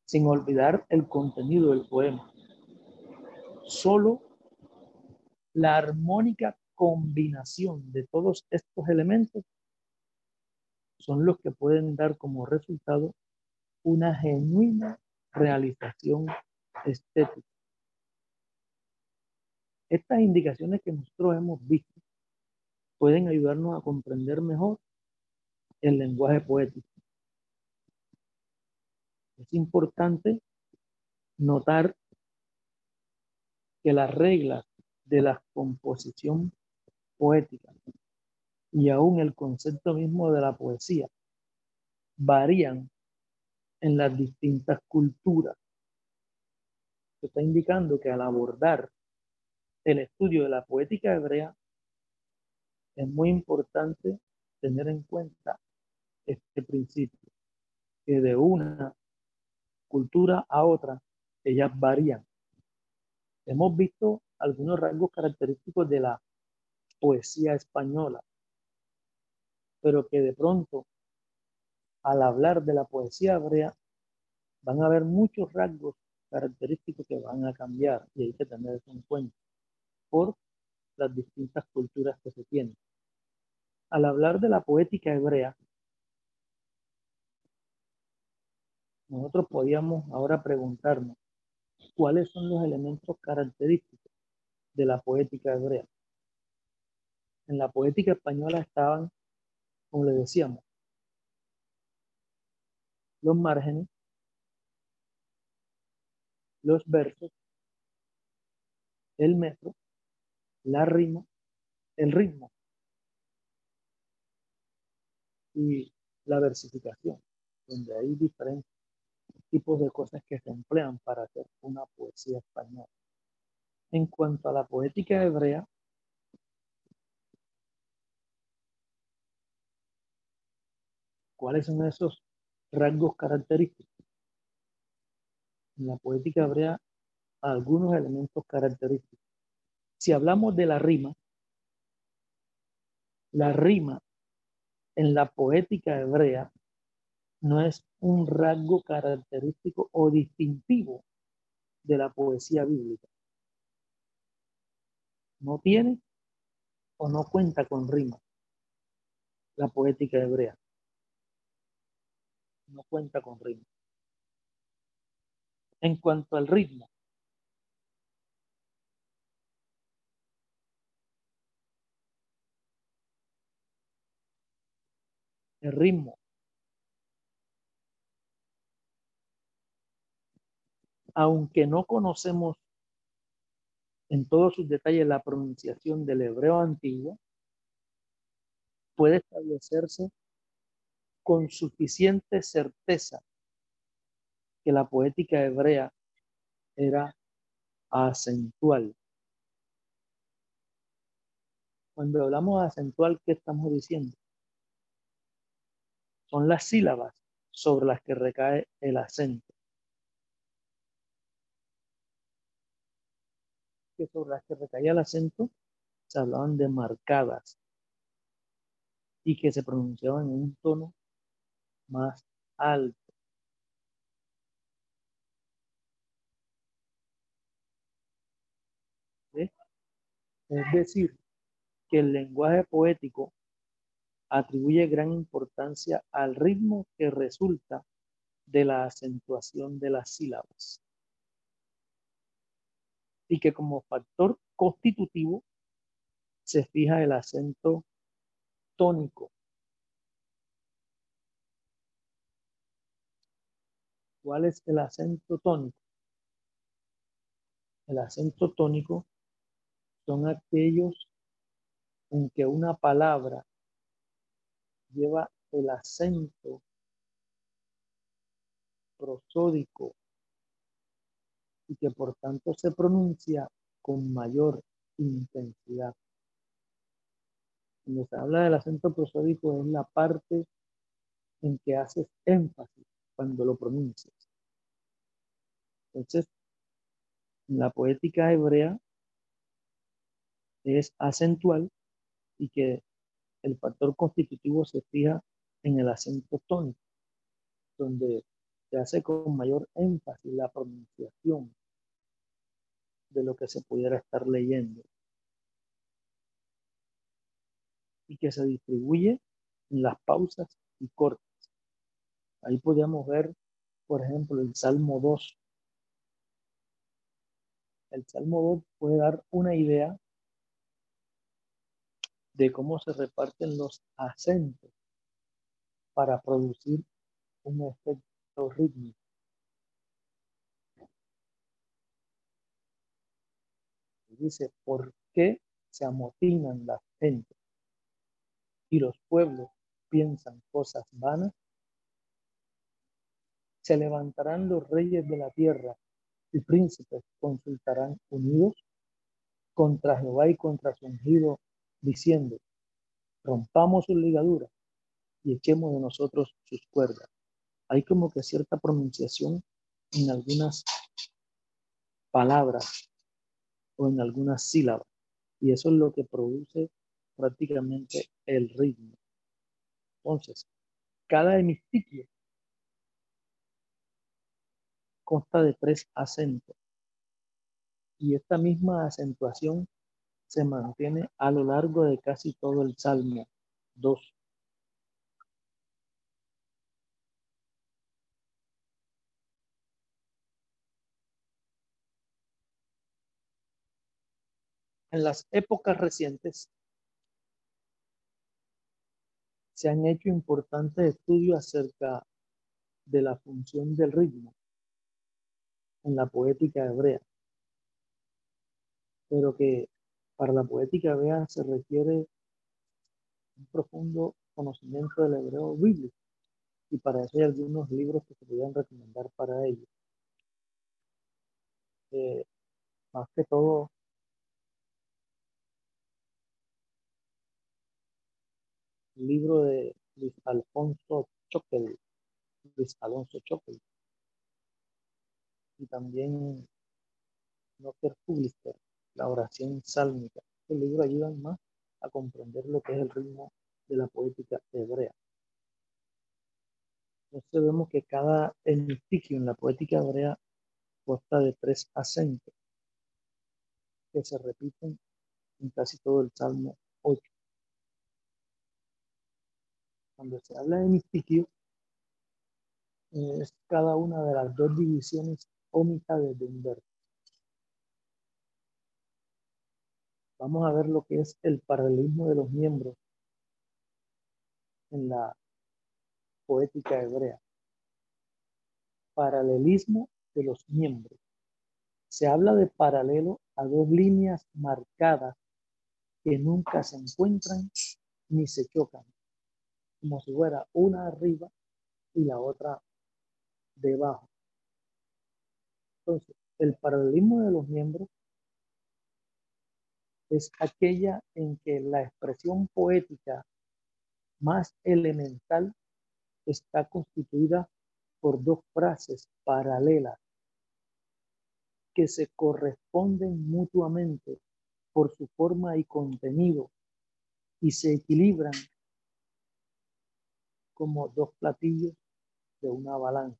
sin olvidar el contenido del poema. Solo la armónica combinación de todos estos elementos son los que pueden dar como resultado una genuina realización estética. Estas indicaciones que nosotros hemos visto pueden ayudarnos a comprender mejor el lenguaje poético. Es importante notar que las reglas de la composición poética y aún el concepto mismo de la poesía varían en las distintas culturas. Se está indicando que al abordar el estudio de la poética hebrea, es muy importante tener en cuenta este principio, que de una cultura a otra, ellas varían. Hemos visto algunos rasgos característicos de la poesía española, pero que de pronto al hablar de la poesía hebrea, van a haber muchos rasgos característicos que van a cambiar y hay que tener eso en cuenta por las distintas culturas que se tienen. Al hablar de la poética hebrea, nosotros podíamos ahora preguntarnos cuáles son los elementos característicos de la poética hebrea. En la poética española estaban, como le decíamos, los márgenes, los versos, el metro, la rima, el ritmo y la versificación, donde hay diferentes. Tipos de cosas que se emplean para hacer una poesía española. En cuanto a la poética hebrea, ¿cuáles son esos rasgos característicos? En la poética hebrea, algunos elementos característicos. Si hablamos de la rima, la rima en la poética hebrea no es un rasgo característico o distintivo de la poesía bíblica. No tiene o no cuenta con rima la poética hebrea. No cuenta con rima. En cuanto al ritmo, el ritmo. Aunque no conocemos en todos sus detalles la pronunciación del hebreo antiguo, puede establecerse con suficiente certeza que la poética hebrea era acentual. Cuando hablamos de acentual, ¿qué estamos diciendo? son las sílabas sobre las que recae el acento. Que sobre las que recaía el acento se hablaban de marcadas y que se pronunciaban en un tono más alto. Es decir, que el lenguaje poético atribuye gran importancia al ritmo que resulta de la acentuación de las sílabas y que como factor constitutivo se fija el acento tónico. ¿Cuál es el acento tónico? El acento tónico son aquellos en que una palabra lleva el acento prosódico y que por tanto se pronuncia con mayor intensidad. Cuando se habla del acento prosódico es la parte en que haces énfasis cuando lo pronuncias. Entonces, en la poética hebrea es acentual y que el factor constitutivo se fija en el acento tónico, donde se hace con mayor énfasis la pronunciación de lo que se pudiera estar leyendo y que se distribuye en las pausas y cortes. Ahí podríamos ver, por ejemplo, el Salmo 2. El Salmo 2 puede dar una idea de cómo se reparten los acentos para producir un efecto Dice, ¿por qué se amotinan las gentes y los pueblos piensan cosas vanas? Se levantarán los reyes de la tierra y príncipes consultarán unidos contra Jehová y contra su ungido diciendo, rompamos sus ligaduras y echemos de nosotros sus cuerdas. Hay como que cierta pronunciación en algunas palabras o en algunas sílabas. Y eso es lo que produce prácticamente el ritmo. Entonces, cada hemisticlo consta de tres acentos. Y esta misma acentuación se mantiene a lo largo de casi todo el Salmo 2. En las épocas recientes se han hecho importantes estudios acerca de la función del ritmo en la poética hebrea, pero que para la poética vea se requiere un profundo conocimiento del hebreo bíblico Y para eso hay algunos libros que se podrían recomendar para ello. Eh, más que todo, libro de Luis Alfonso Choquel, Luis Alonso Choquel, y también Noter Publister, la oración sálmica. Estos libros ayudan más a comprender lo que es el ritmo de la poética hebrea. Entonces vemos que cada entiquio en la poética hebrea consta de tres acentos que se repiten en casi todo el Salmo 8. Cuando se habla de mistiquio, es cada una de las dos divisiones o mitades de un verso. Vamos a ver lo que es el paralelismo de los miembros en la poética hebrea. Paralelismo de los miembros. Se habla de paralelo a dos líneas marcadas que nunca se encuentran ni se chocan, como si fuera una arriba y la otra debajo. Entonces, el paralelismo de los miembros es aquella en que la expresión poética más elemental está constituida por dos frases paralelas que se corresponden mutuamente por su forma y contenido y se equilibran como dos platillos de una balanza.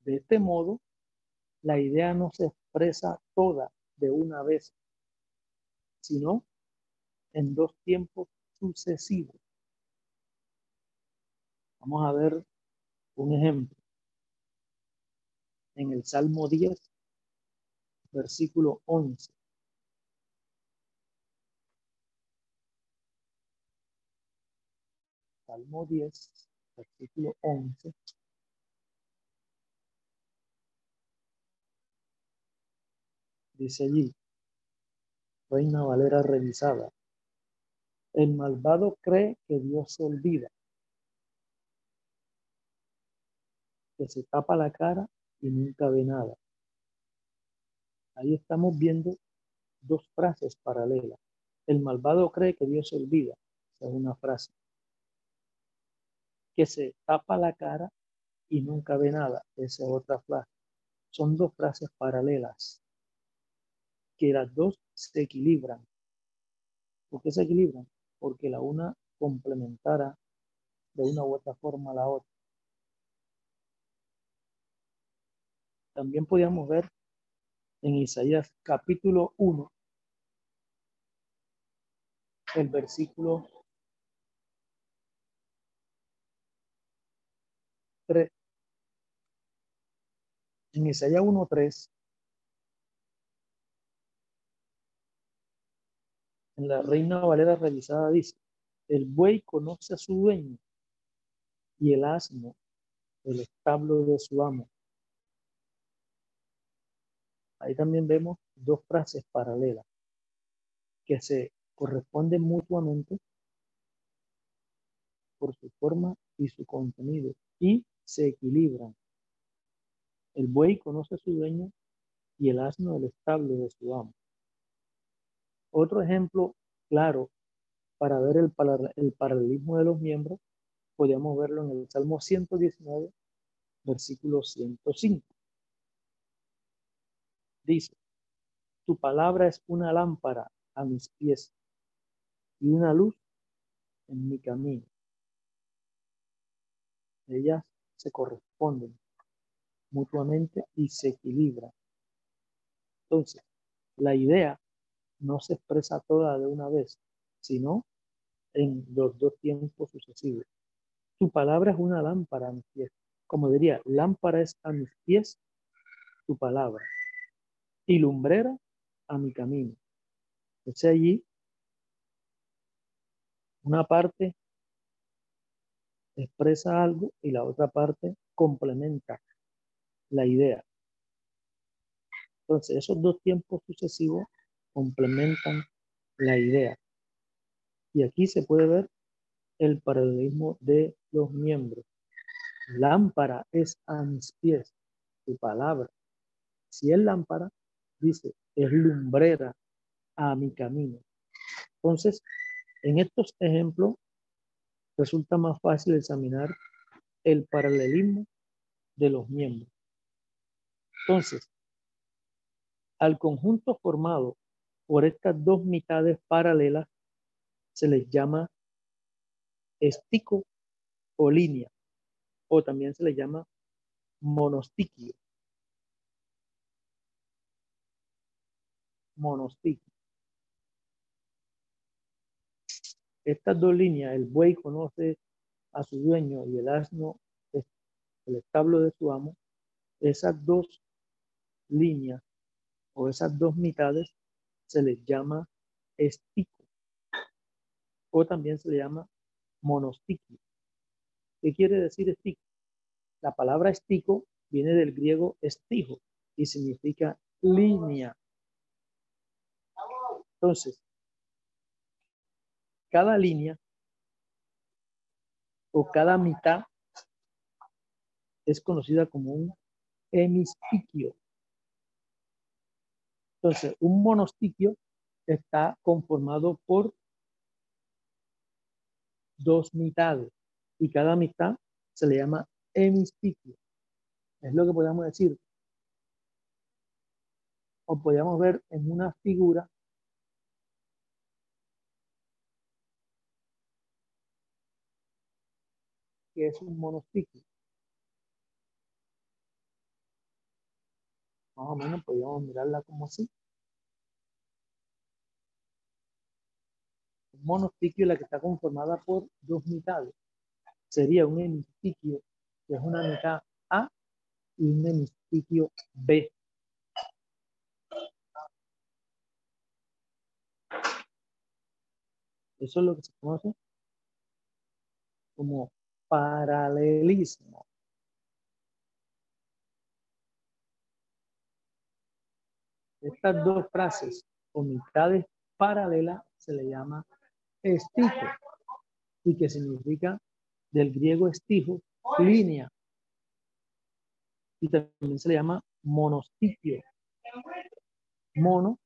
De este modo, la idea no se expresa toda de una vez, sino en dos tiempos sucesivos. Vamos a ver un ejemplo. En el Salmo 10, versículo 11. Salmo 10, versículo 11. Dice allí, Reina Valera revisada. El malvado cree que Dios se olvida, que se tapa la cara y nunca ve nada. Ahí estamos viendo dos frases paralelas. El malvado cree que Dios se olvida, es una frase. Que se tapa la cara y nunca ve nada, esa es otra frase. Son dos frases paralelas que las dos se equilibran. ¿Por qué se equilibran? Porque la una complementara de una u otra forma la otra. También podíamos ver en Isaías capítulo 1, el versículo 3. En Isaías 1.3 En la Reina Valera revisada dice, el buey conoce a su dueño y el asno el establo de su amo. Ahí también vemos dos frases paralelas que se corresponden mutuamente por su forma y su contenido y se equilibran. El buey conoce a su dueño y el asno el establo de su amo. Otro ejemplo claro para ver el, el paralelismo de los miembros, podríamos verlo en el Salmo 119, versículo 105. Dice, tu palabra es una lámpara a mis pies y una luz en mi camino. Ellas se corresponden mutuamente y se equilibran. Entonces, la idea no se expresa toda de una vez, sino en los dos tiempos sucesivos. Tu palabra es una lámpara a mis pies. Como diría, lámpara es a mis pies tu palabra y lumbrera a mi camino. Es allí una parte expresa algo y la otra parte complementa la idea. Entonces, esos dos tiempos sucesivos complementan la idea. Y aquí se puede ver el paralelismo de los miembros. Lámpara es a mis pies tu palabra. Si es lámpara, dice, es lumbrera a mi camino. Entonces, en estos ejemplos resulta más fácil examinar el paralelismo de los miembros. Entonces, al conjunto formado por estas dos mitades paralelas se les llama estico o línea, o también se les llama monostiquio. Monostiquio. Estas dos líneas, el buey conoce a su dueño y el asno el establo de su amo, esas dos líneas o esas dos mitades se les llama estico o también se le llama monostiquio. ¿Qué quiere decir estico? La palabra estico viene del griego estijo y significa línea. Entonces, cada línea o cada mitad es conocida como un hemistiquio. Entonces, un monostiquio está conformado por dos mitades y cada mitad se le llama hemistiquio. Es lo que podemos decir. O podríamos ver en una figura que es un monostiquio. Más o menos podríamos mirarla como así. Un monostiquio es la que está conformada por dos mitades. Sería un hemistiquio, que es una mitad A, y un hemistiquio B. Eso es lo que se conoce como paralelismo. Estas dos frases o mitades paralelas se le llama estijo y que significa del griego estijo, línea. Y también se le llama monostiquio. Mono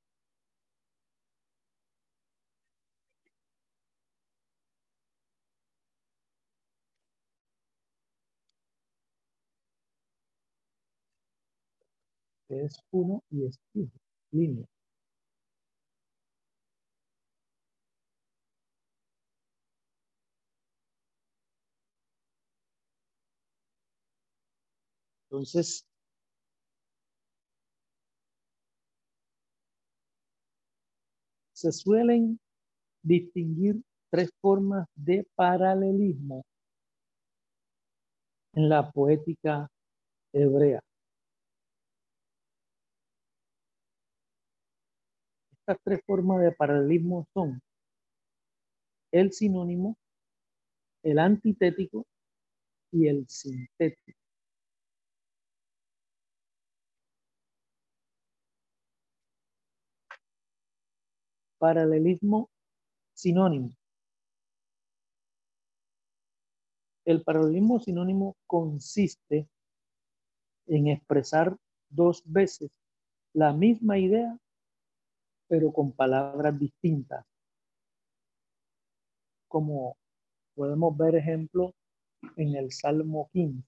es uno y estijo, línea. Entonces, se suelen distinguir tres formas de paralelismo en la poética hebrea. Estas tres formas de paralelismo son el sinónimo, el antitético y el sintético. Paralelismo sinónimo. El paralelismo sinónimo consiste en expresar dos veces la misma idea, pero con palabras distintas. Como podemos ver ejemplo en el Salmo 15.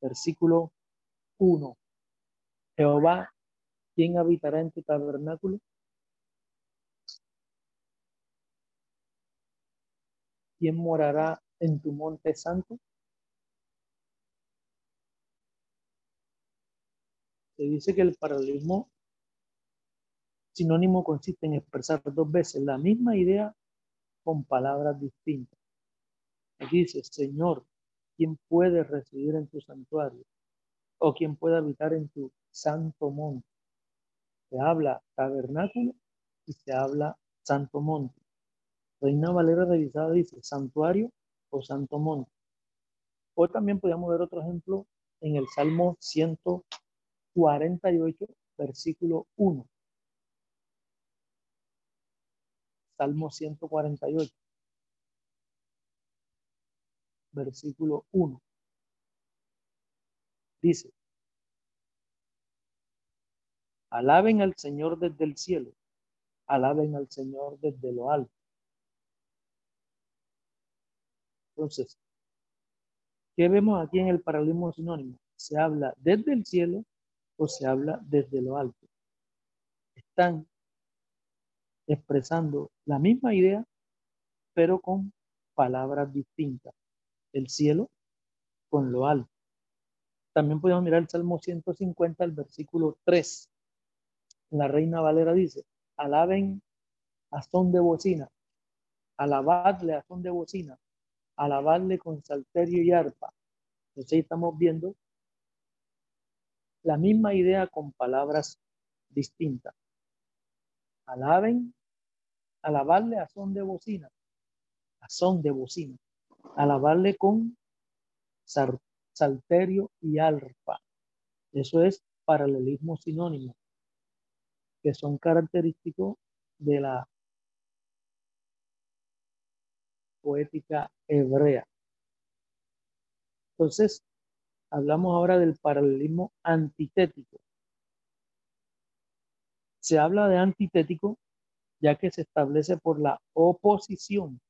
Versículo 1. Jehová ¿Quién habitará en tu tabernáculo? ¿Quién morará en tu monte santo? Se dice que el paralelismo sinónimo consiste en expresar dos veces la misma idea con palabras distintas. Dice, Señor, ¿quién puede residir en tu santuario? ¿O quién puede habitar en tu santo monte? se habla tabernáculo y se habla santo monte. Reina Valera revisada dice santuario o santo monte. O también podríamos ver otro ejemplo en el Salmo 148, versículo 1. Salmo 148, versículo 1. Dice, alaben al Señor desde el cielo, alaben al Señor desde lo alto. Entonces, ¿qué vemos aquí en el paralelismo sinónimo? ¿Se habla desde el cielo o se habla desde lo alto? Están expresando la misma idea, pero con palabras distintas. El cielo con lo alto. También podemos mirar el Salmo 150, el versículo 3. La Reina Valera dice, alaben a son de bocina, alabadle a son de bocina, alabadle con salterio y arpa. Entonces ahí estamos viendo la misma idea con palabras distintas. Alaben, alabarle a son de bocina, a son de bocina, alabarle con salterio y arpa. Eso es paralelismo sinónimo, que son característicos de la poética hebrea. Entonces, hablamos ahora del paralelismo antitético. Se habla de antitético ya que se establece por la oposición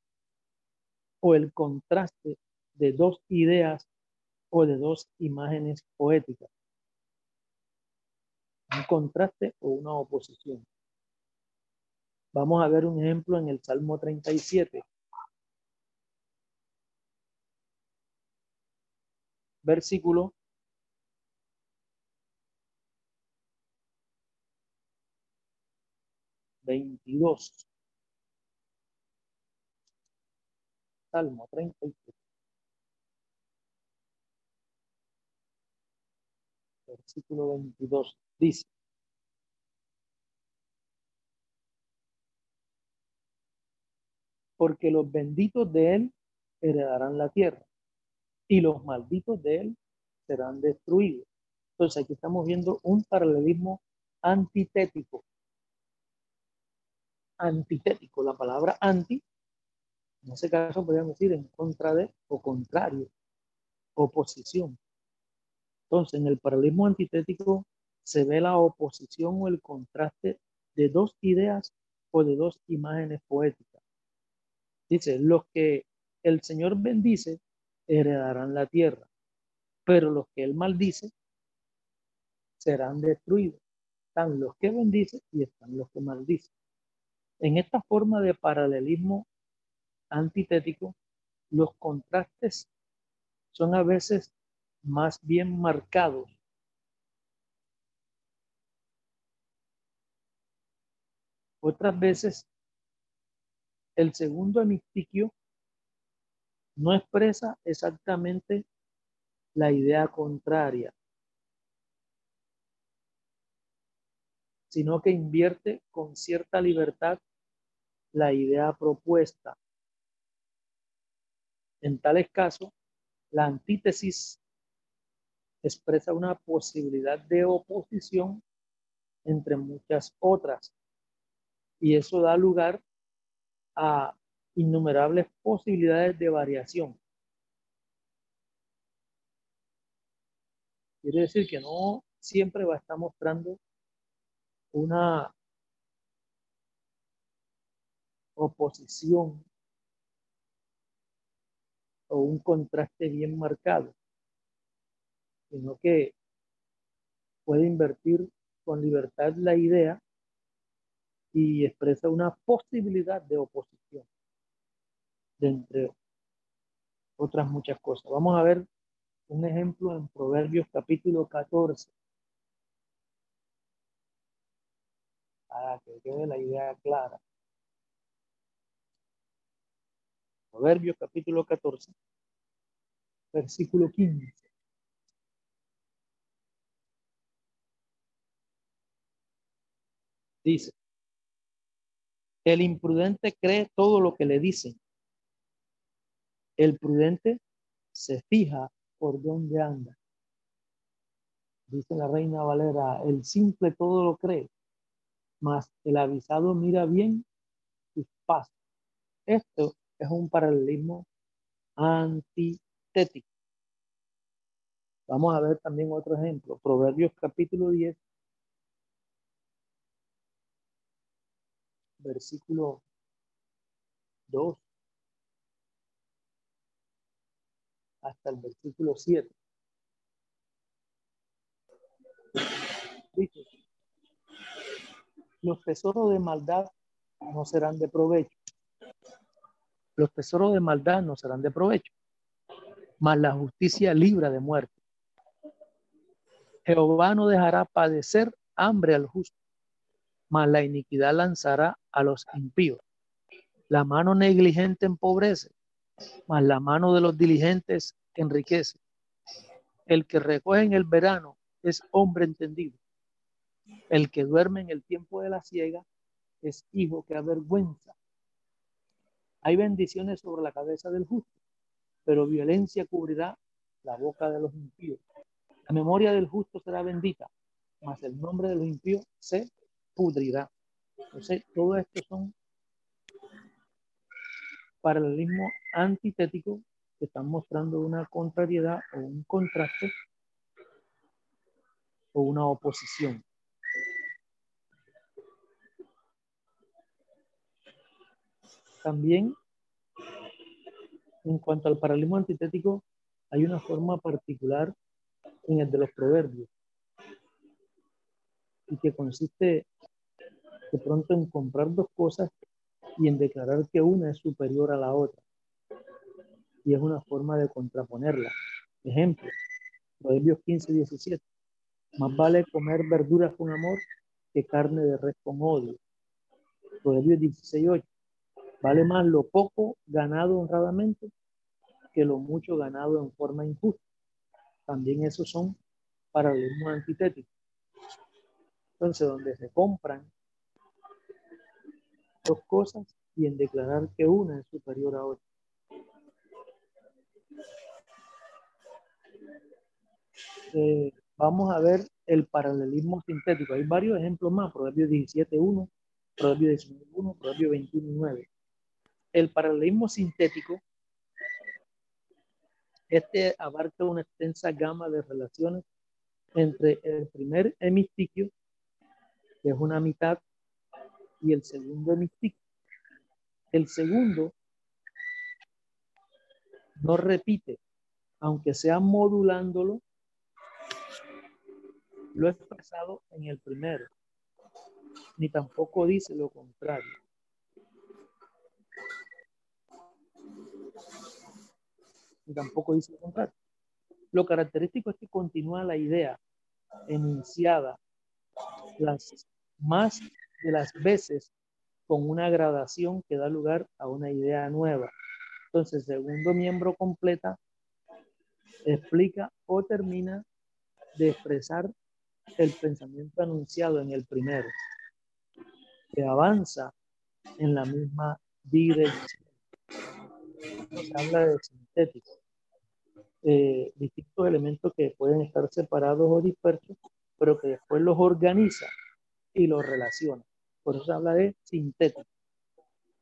o el contraste de dos ideas o de dos imágenes poéticas. Un contraste o una oposición. Vamos a ver un ejemplo en el Salmo 37. Versículo veintidós. Salmo 37. Versículo 22 dice. Porque los benditos de él heredarán la tierra y los malditos de él serán destruidos. Entonces aquí estamos viendo un paralelismo antitético antitético. La palabra anti, en ese caso podríamos decir en contra de o contrario, oposición. Entonces, en el paralelismo antitético se ve la oposición o el contraste de dos ideas o de dos imágenes poéticas. Dice, los que el Señor bendice heredarán la tierra, pero los que Él maldice serán destruidos. Están los que bendice y están los que maldicen. En esta forma de paralelismo antitético, los contrastes son a veces más bien marcados. Otras veces, el segundo hemistiquio no expresa exactamente la idea contraria, sino que invierte con cierta libertad la idea propuesta. En tales casos, la antítesis expresa una posibilidad de oposición entre muchas otras y eso da lugar a innumerables posibilidades de variación. Quiere decir que no siempre va a estar mostrando una oposición o un contraste bien marcado, sino que puede invertir con libertad la idea y expresa una posibilidad de oposición de entre otras muchas cosas. Vamos a ver un ejemplo en Proverbios capítulo 14. Para que quede la idea clara. Proverbios capítulo 14, versículo 15. Dice, el imprudente cree todo lo que le dicen. El prudente se fija por dónde anda. Dice la reina Valera, el simple todo lo cree, mas el avisado mira bien tus pasos. Esto es un paralelismo antitético. Vamos a ver también otro ejemplo. Proverbios capítulo 10, versículo 2 hasta el versículo 7. los tesoros de maldad no serán de provecho. Los tesoros de maldad no serán de provecho, mas la justicia libra de muerte. Jehová no dejará padecer hambre al justo, mas la iniquidad lanzará a los impíos. La mano negligente empobrece, mas la mano de los diligentes enriquece. El que recoge en el verano es hombre entendido. El que duerme en el tiempo de la ciega es hijo que avergüenza. Hay bendiciones sobre la cabeza del justo, pero violencia cubrirá la boca de los impíos. La memoria del justo será bendita, mas el nombre de los impíos se pudrirá. Entonces, todo esto son paralelismo antitético que están mostrando una contrariedad o un contraste o una oposición. También, en cuanto al paralelismo antitético, hay una forma particular en el de los proverbios y que consiste de pronto en comprar dos cosas y en declarar que una es superior a la otra. Y es una forma de contraponerla. Ejemplo, Proverbios 15, 17. Más vale comer verduras con amor que carne de res con odio. Proverbios 16, 8. Vale más lo poco ganado honradamente que lo mucho ganado en forma injusta. También esos son paralelismos antitéticos. Entonces, donde se compran dos cosas y en declarar que una es superior a otra. Eh, vamos a ver el paralelismo sintético. Hay varios ejemplos más, Proverbios 17.1, Proverbios 19.1, Proverbios 21.9. El paralelismo sintético, este abarca una extensa gama de relaciones entre el primer hemistiquio, que es una mitad y el segundo hemisticio. El segundo no repite, aunque sea modulándolo, lo expresado en el primero, ni tampoco dice lo contrario. Ni tampoco dice lo contrario. Lo característico es que continúa la idea enunciada las más las veces con una gradación que da lugar a una idea nueva. Entonces, segundo miembro completa explica o termina de expresar el pensamiento anunciado en el primero, que avanza en la misma dirección. Se habla de sintético, eh, distintos elementos que pueden estar separados o dispersos, pero que después los organiza y los relaciona. Por eso se habla de sintético.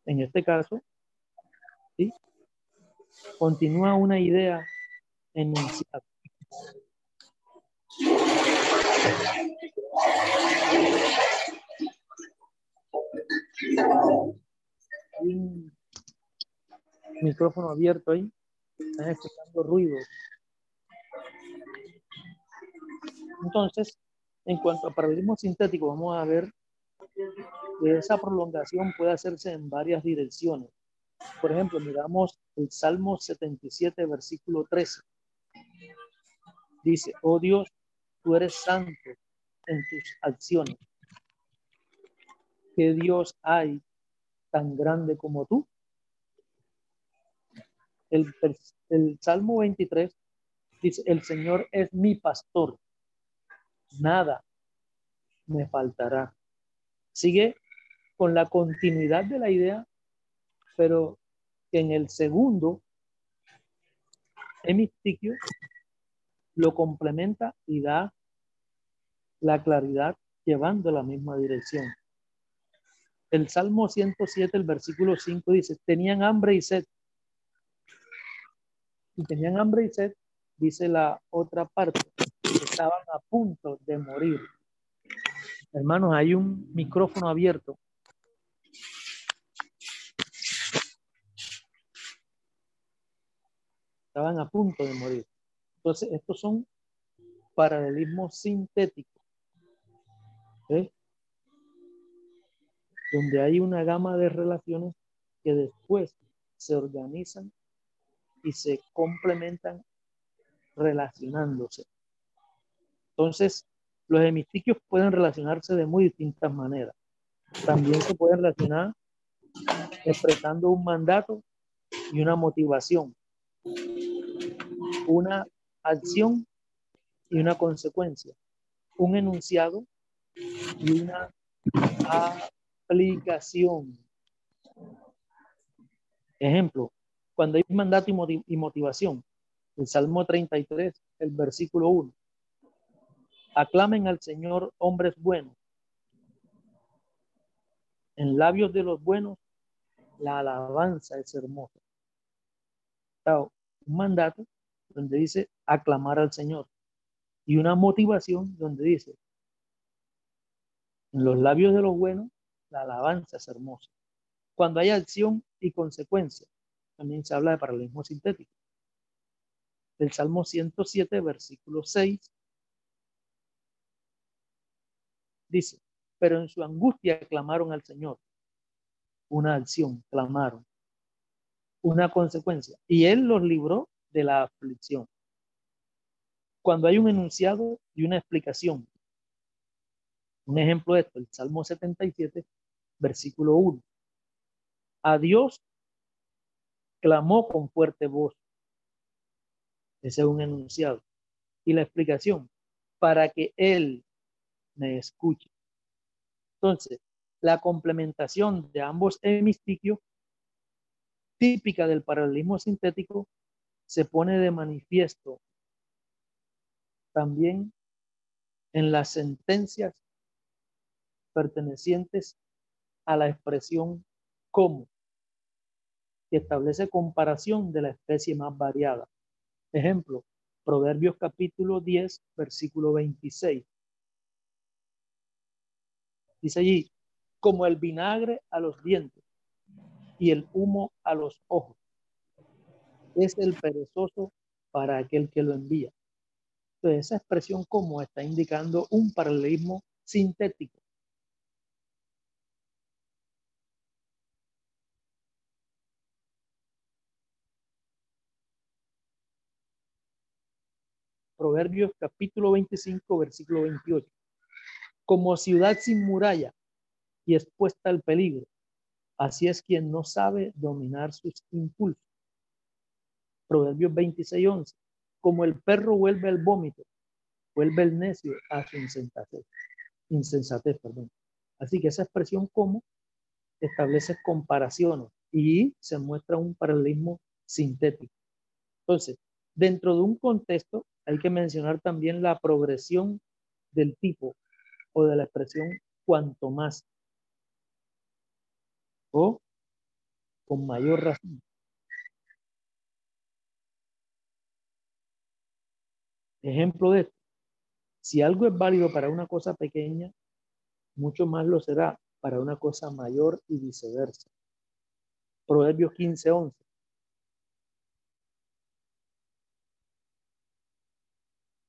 En este caso, ¿sí? continúa una idea enunciada. Un micrófono abierto ahí. Están escuchando ruido. Entonces, en cuanto a paralelismo sintético, vamos a ver que esa prolongación puede hacerse en varias direcciones. Por ejemplo, miramos el Salmo 77, versículo 13. Dice, oh Dios, tú eres santo en tus acciones. ¿Qué Dios hay tan grande como tú? El, el Salmo 23 dice, el Señor es mi pastor, nada me faltará. Sigue con la continuidad de la idea, pero en el segundo hemistiquio lo complementa y da la claridad llevando la misma dirección. El Salmo 107, el versículo 5 dice, tenían hambre y sed. Y tenían hambre y sed, dice la otra parte, estaban a punto de morir. Hermanos, hay un micrófono abierto. Estaban a punto de morir. Entonces, estos son paralelismos sintéticos. Donde hay una gama de relaciones que después se organizan y se complementan relacionándose. Entonces, los hemistiquios pueden relacionarse de muy distintas maneras. También se pueden relacionar expresando un mandato y una motivación, una acción y una consecuencia, un enunciado y una aplicación. Ejemplo, cuando hay mandato y motivación, el Salmo 33, el versículo 1. Aclamen al Señor hombres buenos. En labios de los buenos, la alabanza es hermosa. Un mandato donde dice aclamar al Señor y una motivación donde dice en los labios de los buenos, la alabanza es hermosa. Cuando hay acción y consecuencia, también se habla de paralelismo sintético. El Salmo 107, versículo 6, dice, pero en su angustia clamaron al Señor. Una acción, clamaron. Una consecuencia. Y Él los libró de la aflicción. Cuando hay un enunciado y una explicación. Un ejemplo de esto, el Salmo 77, versículo 1. A Dios clamó con fuerte voz. Ese es un enunciado. Y la explicación, para que Él me escuche. Entonces, la complementación de ambos hemistiquios, típica del paralelismo sintético, se pone de manifiesto también en las sentencias pertenecientes a la expresión como que establece comparación de la especie más variada. Ejemplo, Proverbios capítulo 10, versículo 26. Dice allí, como el vinagre a los dientes y el humo a los ojos. Es el perezoso para aquel que lo envía. Entonces, esa expresión como está indicando un paralelismo sintético Proverbios capítulo 25, versículo 28. Como ciudad sin muralla y expuesta al peligro, así es quien no sabe dominar sus impulsos. Proverbios 26, 11. Como el perro vuelve al vómito, vuelve el necio a su insensatez. Insensatez, perdón. Así que esa expresión como establece comparaciones y se muestra un paralelismo sintético. Entonces, dentro de un contexto hay que mencionar también la progresión del tipo o de la expresión cuanto más o con mayor razón. Ejemplo de esto. Si algo es válido para una cosa pequeña, mucho más lo será para una cosa mayor y viceversa. Proverbios 15:11.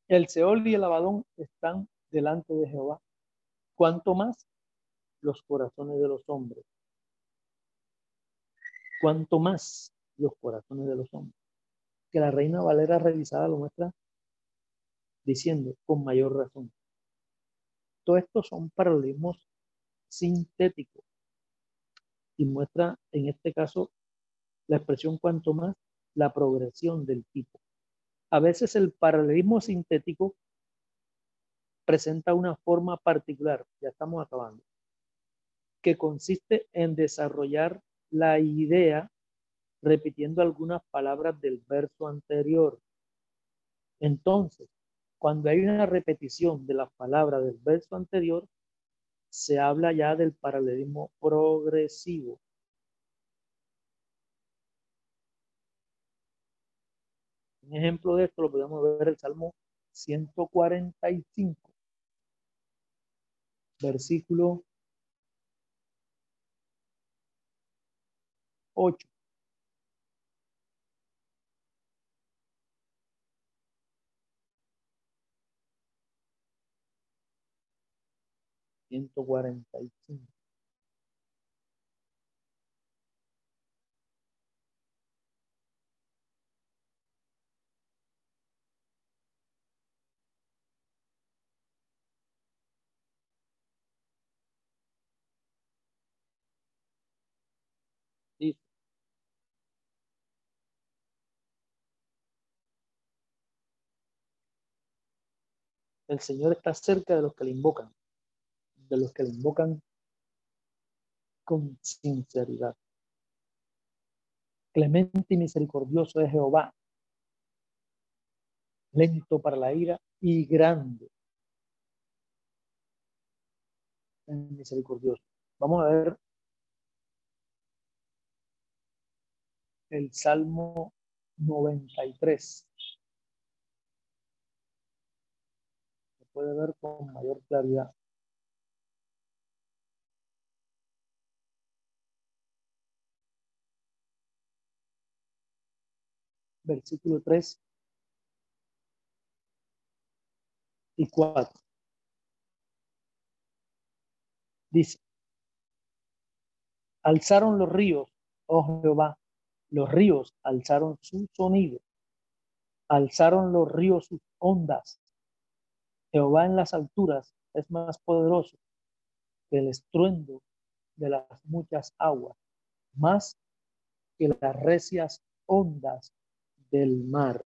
El Seol y el Abadón están delante de Jehová. ¿Cuánto más los corazones de los hombres? ¿Cuánto más los corazones de los hombres? Que la Reina Valera revisada lo muestra diciendo con mayor razón. Todo esto son paralelismos sintéticos y muestra en este caso la expresión cuanto más la progresión del tipo. A veces el paralelismo sintético presenta una forma particular, ya estamos acabando, que consiste en desarrollar la idea repitiendo algunas palabras del verso anterior. Entonces, cuando hay una repetición de las palabras del verso anterior, se habla ya del paralelismo progresivo. Un ejemplo de esto lo podemos ver en el Salmo 145, versículo 8. Ciento cuarenta y cinco. El Señor está cerca de los que le invocan, de los que le invocan con sinceridad. Clemente y misericordioso es Jehová, lento para la ira y grande. misericordioso. Vamos a ver el Salmo 93. Puede ver con mayor claridad. Versículo 3 y 4. Dice, alzaron los ríos, oh Jehová, los ríos alzaron su sonido, alzaron los ríos sus ondas, Jehová en las alturas es más poderoso que el estruendo de las muchas aguas, más que las recias ondas del mar.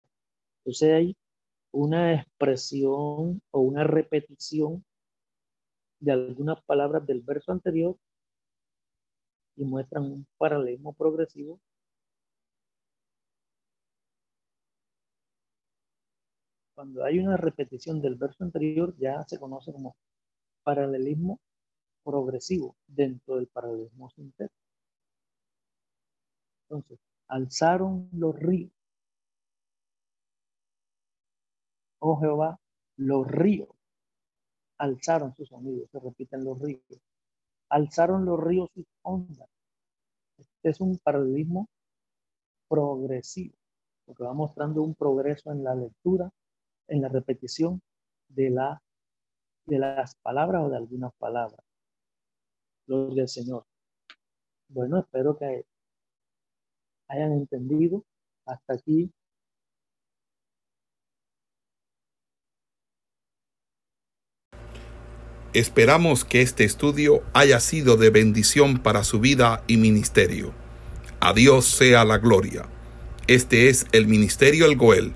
Entonces hay una expresión o una repetición de algunas palabras del verso anterior y muestran un paralelismo progresivo Cuando hay una repetición del verso anterior, ya se conoce como paralelismo progresivo dentro del paralelismo sintético. Entonces, alzaron los ríos. Oh Jehová, los ríos alzaron sus sonidos, se repiten los ríos. Alzaron los ríos sus ondas. Este es un paralelismo progresivo, porque va mostrando un progreso en la lectura en la repetición de, la, de las palabras o de algunas palabras. Gloria al Señor. Bueno, espero que hayan entendido hasta aquí. Esperamos que este estudio haya sido de bendición para su vida y ministerio. A Dios sea la gloria. Este es el Ministerio El Goel